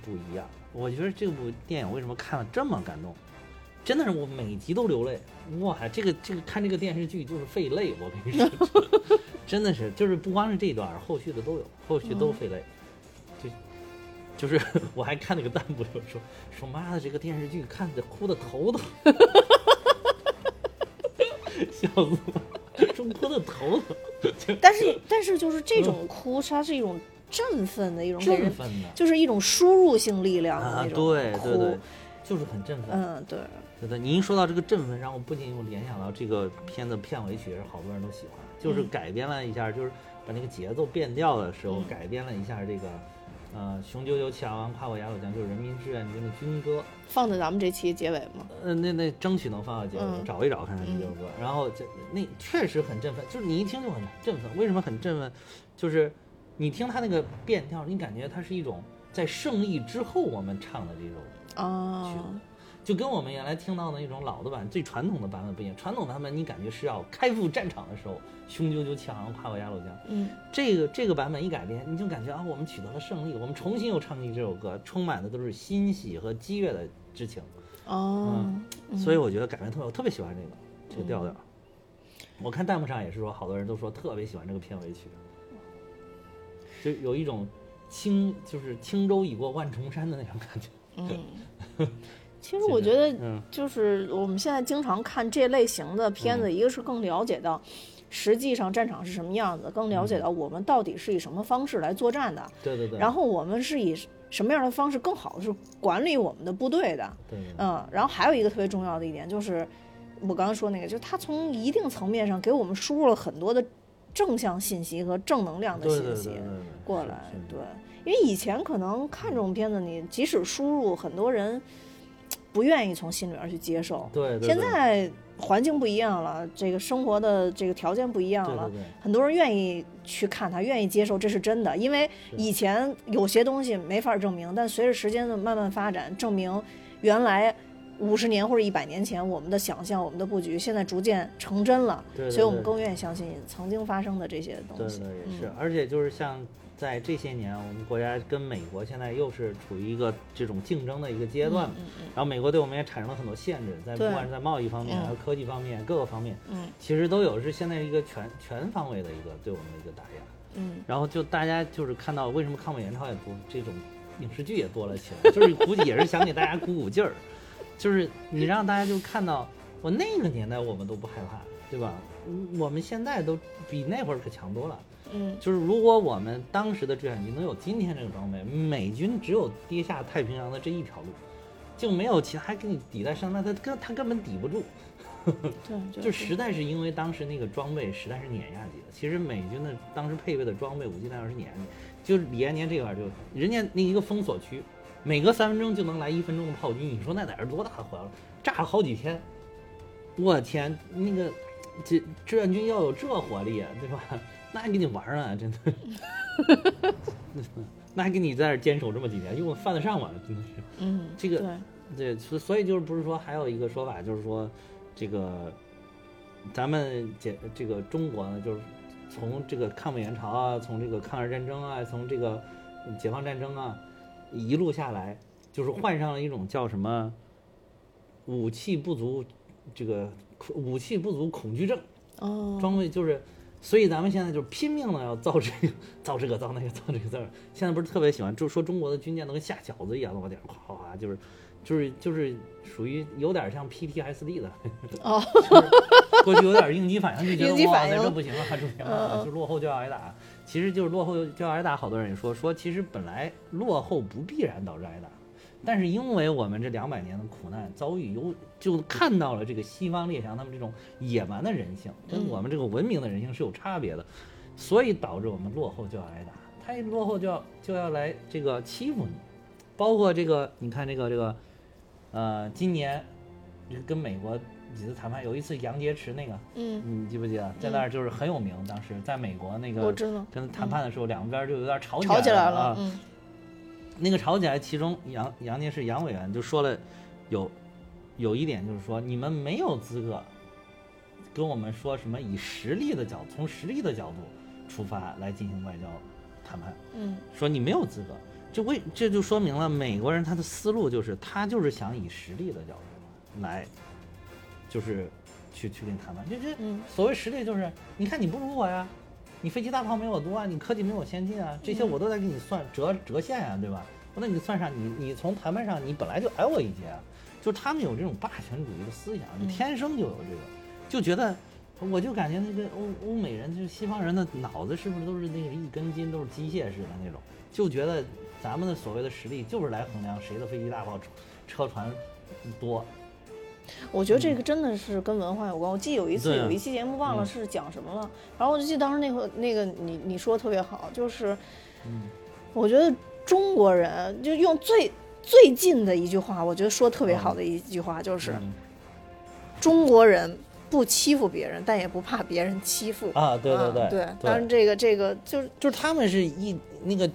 不一样。我觉得这部电影为什么看了这么感动？真的是我每集都流泪。哇，这个这个看这个电视剧就是费泪，我跟你说，真的是就是不光是这一段，后续的都有，后续都费泪。就就是 我还看那个弹幕说说妈的这个电视剧看的哭的头疼，笑死我，说哭的头疼。但是但是就是这种哭，它是一种。振奋的一种振奋的，就是一种输入性力量的那种对对对，就是很振奋。嗯，对。对对，您一说到这个振奋，让我不仅又联想到这个片子片尾曲，也是好多人都喜欢，就是改编了一下，就是把那个节奏变调的时候，改编了一下这个，呃，雄赳赳气昂昂，跨过鸭绿江，就是人民志愿军的军歌，放在咱们这期结尾吗？呃，那那争取能放到结尾，找一找看看这首歌。然后这那确实很振奋，就是你一听就很振奋。为什么很振奋？就是。你听他那个变调，你感觉它是一种在胜利之后我们唱的这种曲子，就跟我们原来听到的那种老的版、最传统的版本不一样。传统版本你感觉是要开赴战场的时候，雄赳赳气昂昂，跨过鸭绿江。嗯，这个这个版本一改编，你就感觉啊，我们取得了胜利，我们重新又唱起这首歌，充满的都是欣喜和激越的之情。哦，所以我觉得改编特别，我特别喜欢这个这个调调。我看弹幕上也是说，好多人都说特别喜欢这个片尾曲。就有一种轻，就是轻舟已过万重山的那种感觉。嗯，其实我觉得嗯，就是我们现在经常看这类型的片子，一个是更了解到实际上战场是什么样子，更了解到我们到底是以什么方式来作战的，对对对，然后我们是以什么样的方式更好的是管理我们的部队的。对对对嗯，然后还有一个特别重要的一点就是，我刚刚说那个，就是他从一定层面上给我们输入了很多的正向信息和正能量的信息过来。对，因为以前可能看这种片子，你即使输入，很多人不愿意从心里边去接受。现对对对在环境不一样了，这个生活的这个条件不一样了，很多人愿意去看它，愿意接受，这是真的。因为以前有些东西没法证明，但随着时间的慢慢发展，证明原来五十年或者一百年前我们的想象、我们的布局，现在逐渐成真了，对对对所以我们更愿意相信曾经发生的这些东西。对对也是嗯，而且就是像在这些年，我们国家跟美国现在又是处于一个这种竞争的一个阶段嘛，嗯嗯。然后美国对我们也产生了很多限制，在不管是在贸易方面，嗯。还有科技方面，各个方面，嗯。其实都有是现在一个全全方位的一个对我们的一个打压。嗯。然后就大家就是看到为什么抗美援朝也多，这种影视剧也多了起来，就是估计也是想给大家鼓鼓劲儿，就是你让大家就看到我那个年代我们都不害怕，对吧？嗯我们现在都比那会儿可强多了。嗯就是如果我们当时的制战机能有今天这个装备，美军只有跌下太平洋的这一条路，就没有其他给你抵在上面，他根他根本抵不住。对，就实在是因为当时那个装备实在是碾压级的。其实美军的当时配备的装备武器弹药是碾压级，就是李延年这块儿就人家那一个封锁区，每隔三分钟就能来一分钟的炮击，你说那得是多大的火药？炸了好几天，我天，那个这志愿军要有这火力，对吧？那还跟你玩儿呢，真的。那还跟你在这儿坚守这么几年，用犯得上吗？真的是。嗯，这个对对，所所以就是不是说还有一个说法，就是说这个咱们解这个中国呢，就是从这个抗美援朝啊，从这个抗日战争啊，从这个解放战争啊，一路下来，就是患上了一种叫什么武器不足，这个武器不足恐惧症，哦，装备就是。所以咱们现在就是拼命的要造这个 造这个造那个造这个字儿。现在不是特别喜欢，就说中国的军舰都跟下饺子一样的往点上夸夸，就是就是就是属于有点像 PTSD 的，哦，过去有点应激反应，就觉得哇，反应这不行啊，这不行啊，嗯就落后就要挨打。其实就是落后就要挨打，好多人也说说，其实本来落后不必然导致挨打，但是因为我们这两百年的苦难遭遇，有就看到了这个西方列强他们这种野蛮的人性，跟嗯我们这个文明的人性是有差别的，所以导致我们落后就要挨打，他一落后就要就要来这个欺负你，包括这个你看这个这个，呃，今年跟美国几次谈判，有一次杨洁篪那个，嗯，你记不记得，在那儿就是很有名，当时在美国那个我知道，跟谈判的时候，两边就有点吵吵起来了来啊，。嗯那个吵起来，其中杨杨洁篪杨委员就说了有有一点就是说，你们没有资格跟我们说什么以实力的角从实力的角度出发来进行外交谈判，嗯说你没有资格。这为这就说明了美国人他的思路就是他就是想以实力的角度来，就是去去跟你谈判。这这嗯所谓实力就是，你看你不如我呀，你飞机大炮没我多啊，你科技没我先进啊，这些我都在给你算折折现呀、对吧？那你算上你你从谈判上你本来就矮我一截啊，就是他们有这种霸权主义的思想，就嗯天生就有这个，就觉得。我就感觉那个欧欧美人，就是西方人的脑子是不是都是那个一根筋，都是机械式的那种，就觉得咱们的所谓的实力就是来衡量谁的飞机大炮、车车船多。我觉得这个真的是跟文化有关。我记得有一次有一期节目忘了嗯是讲什么了，然后我就记得当时那个那个你你说的特别好，就是嗯我觉得中国人就用最最近的一句话，我觉得说特别好的一句话就是嗯中国人不欺负别人，但也不怕别人欺负。啊，对对对嗯对，当然这个这个就是就是他们是一那个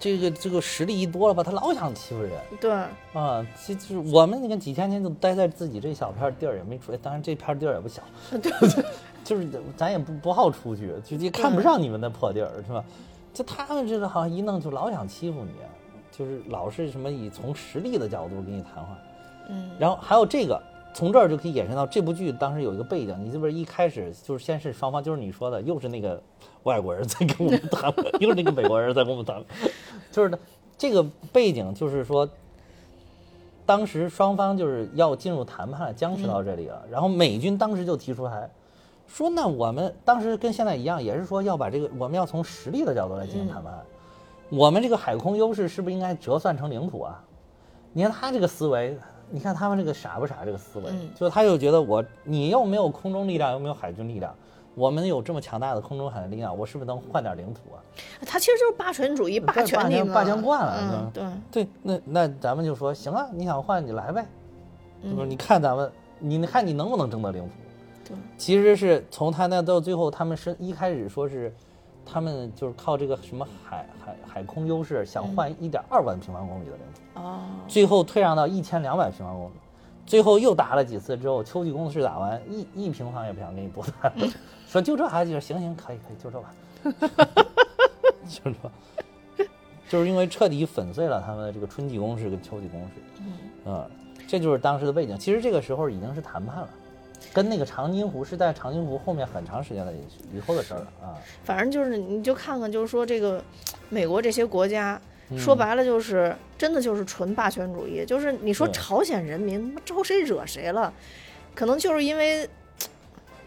这个这个实力一多了吧，他老想欺负人对，啊。其实我们那个几千年就待在自己这小片地儿也没出来，当然这片地儿也不小，对 就是咱也不不好出去，就也看不上你们那破地儿，是吧？就他们这个好像一弄就老想欺负你，就是老是什么以从实力的角度跟你谈话。嗯然后还有这个，从这儿就可以衍生到这部剧当时有一个背景，你这不是一开始就是先是双方就是你说的，又是那个外国人在跟我们谈，又是那个美国人在跟我们谈，就是这个背景就是说，当时双方就是要进入谈判，僵持到这里了。然后美军当时就提出来，说那我们当时跟现在一样，也是说要把这个我们要从实力的角度来进行谈判。我们这个海空优势是不是应该折算成领土啊？你看他这个思维，你看他们这个傻不傻？这个思维，就他就觉得我你又没有空中力量，又没有海军力量。我们有这么强大的空中海力量，我是不是能换点领土啊？他其实就是霸权主义，霸权你霸权惯了，对对。那那咱们就说行啊，你想换你来呗，不是？你看咱们，你看你能不能争得领土？对。其实是从他那到最后，他们是一开始说是，他们就是靠这个什么海海海空优势，想换一点二万平方公里的领土。哦。最后退让到一千两百平方公里，最后又打了几次之后，秋季攻势打完，一一平方也不想给你拨断。说就这还就行行可以可以就这吧，就这，就是因为彻底粉碎了他们的这个春季攻势跟秋季攻势，嗯，这就是当时的背景。其实这个时候已经是谈判了，跟那个长津湖是在长津湖后面很长时间的以后的事儿了啊。反正就是你就看看，就是说这个美国这些国家，说白了就是真的就是纯霸权主义。就是你说朝鲜人民招谁惹谁了，可能就是因为。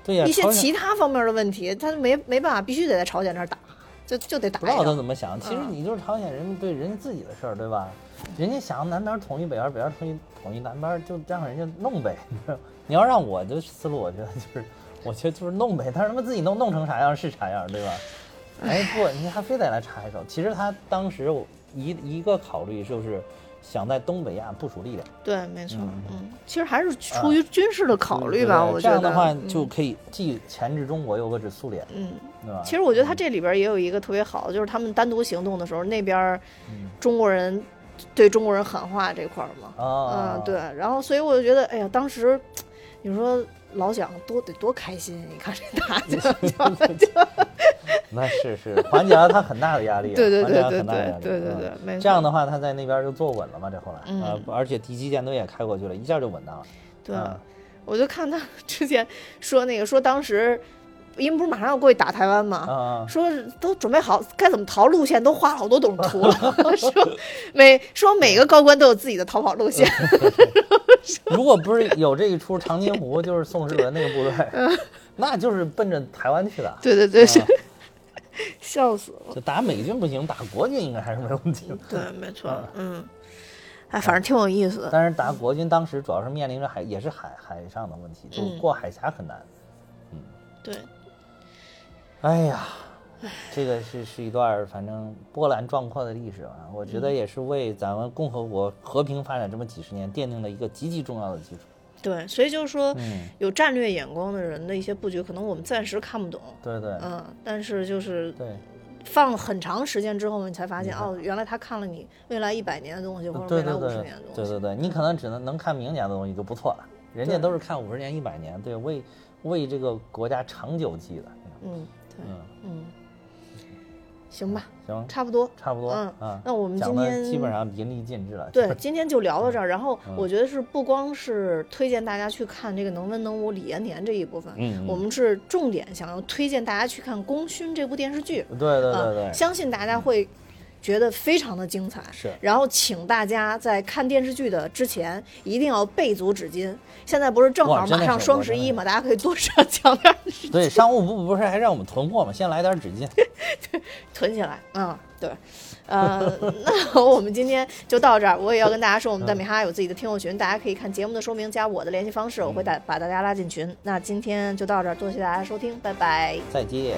对呀，一些其他方面的问题，他没没办法，必须得在朝鲜那儿打，就就得打。不知道他怎么想，其实你就是朝鲜人民对人家自己的事儿，对吧？人家想南边统一北边，北边统一统一南边，就让人家弄呗。你要让我的思路，我觉得就是，我觉得就是弄呗。他他妈自己弄弄成啥样是啥样，对吧？哎不，你还非得来插一手。其实他当时一一个考虑就是。想在东北亚部署力量，对，没错，嗯，其实还是出于军事的考虑吧，我觉得这样的话就可以既钳制中国又遏制苏联，嗯，对吧？其实我觉得他这里边也有一个特别好的，就是他们单独行动的时候，那边中国人对中国人喊话这块儿嘛，嗯，对，然后所以我就觉得，哎呀，当时你说老蒋多得多开心，你看这打架。那是是缓解了他很大的压力，对对对对对对对对，这样的话他在那边就坐稳了嘛，这后来。啊，而且敌机舰队也开过去了，一下就稳当了。对，我就看他之前说那个说当时，因为不是马上要过去打台湾嘛，说都准备好该怎么逃路线，都画了好多种图了，说每说每个高官都有自己的逃跑路线。如果不是有这一出长津湖，就是宋时轮那个部队，那就是奔着台湾去的。对对对是。笑死了！就打美军不行，打国军应该还是没问题的。对，没错。嗯，哎，反正挺有意思的。但是打国军当时主要是面临着海，也是海海上的问题，就过海峡很难。嗯，对。哎呀，这个是是一段反正波澜壮阔的历史啊！我觉得也是为咱们共和国和平发展这么几十年奠定了一个极其重要的基础。对，所以就是说，有战略眼光的人的一些布局，可能我们暂时看不懂。对对，嗯，但是就是对，放很长时间之后，你才发现，哦，原来他看了你未来一百年的东西，或者未来五十年的东西。对对对，你可能只能能看明年的东西就不错了，人家都是看五十年、一百年，对，为为这个国家长久计的。嗯，对，嗯。行吧，行，差不多，差不多，嗯，那我们今天基本上淋漓尽致了。对，今天就聊到这儿。然后我觉得是不光是推荐大家去看这个能文能武李延年这一部分，嗯，我们是重点想要推荐大家去看《功勋》这部电视剧。对对对对，相信大家会。觉得非常的精彩，是。然后请大家在看电视剧的之前一定要备足纸巾。现在不是正好马上双十一嘛，大家可以多上抢点纸巾。对，商务部不是还让我们囤货吗？先来点纸巾，囤起来。嗯，对。呃，那我们今天就到这儿。我也要跟大家说，我们的米哈有自己的听友群，大家可以看节目的说明，加我的联系方式，我会带把大家拉进群。那今天就到这儿，多谢大家收听，拜拜，再见。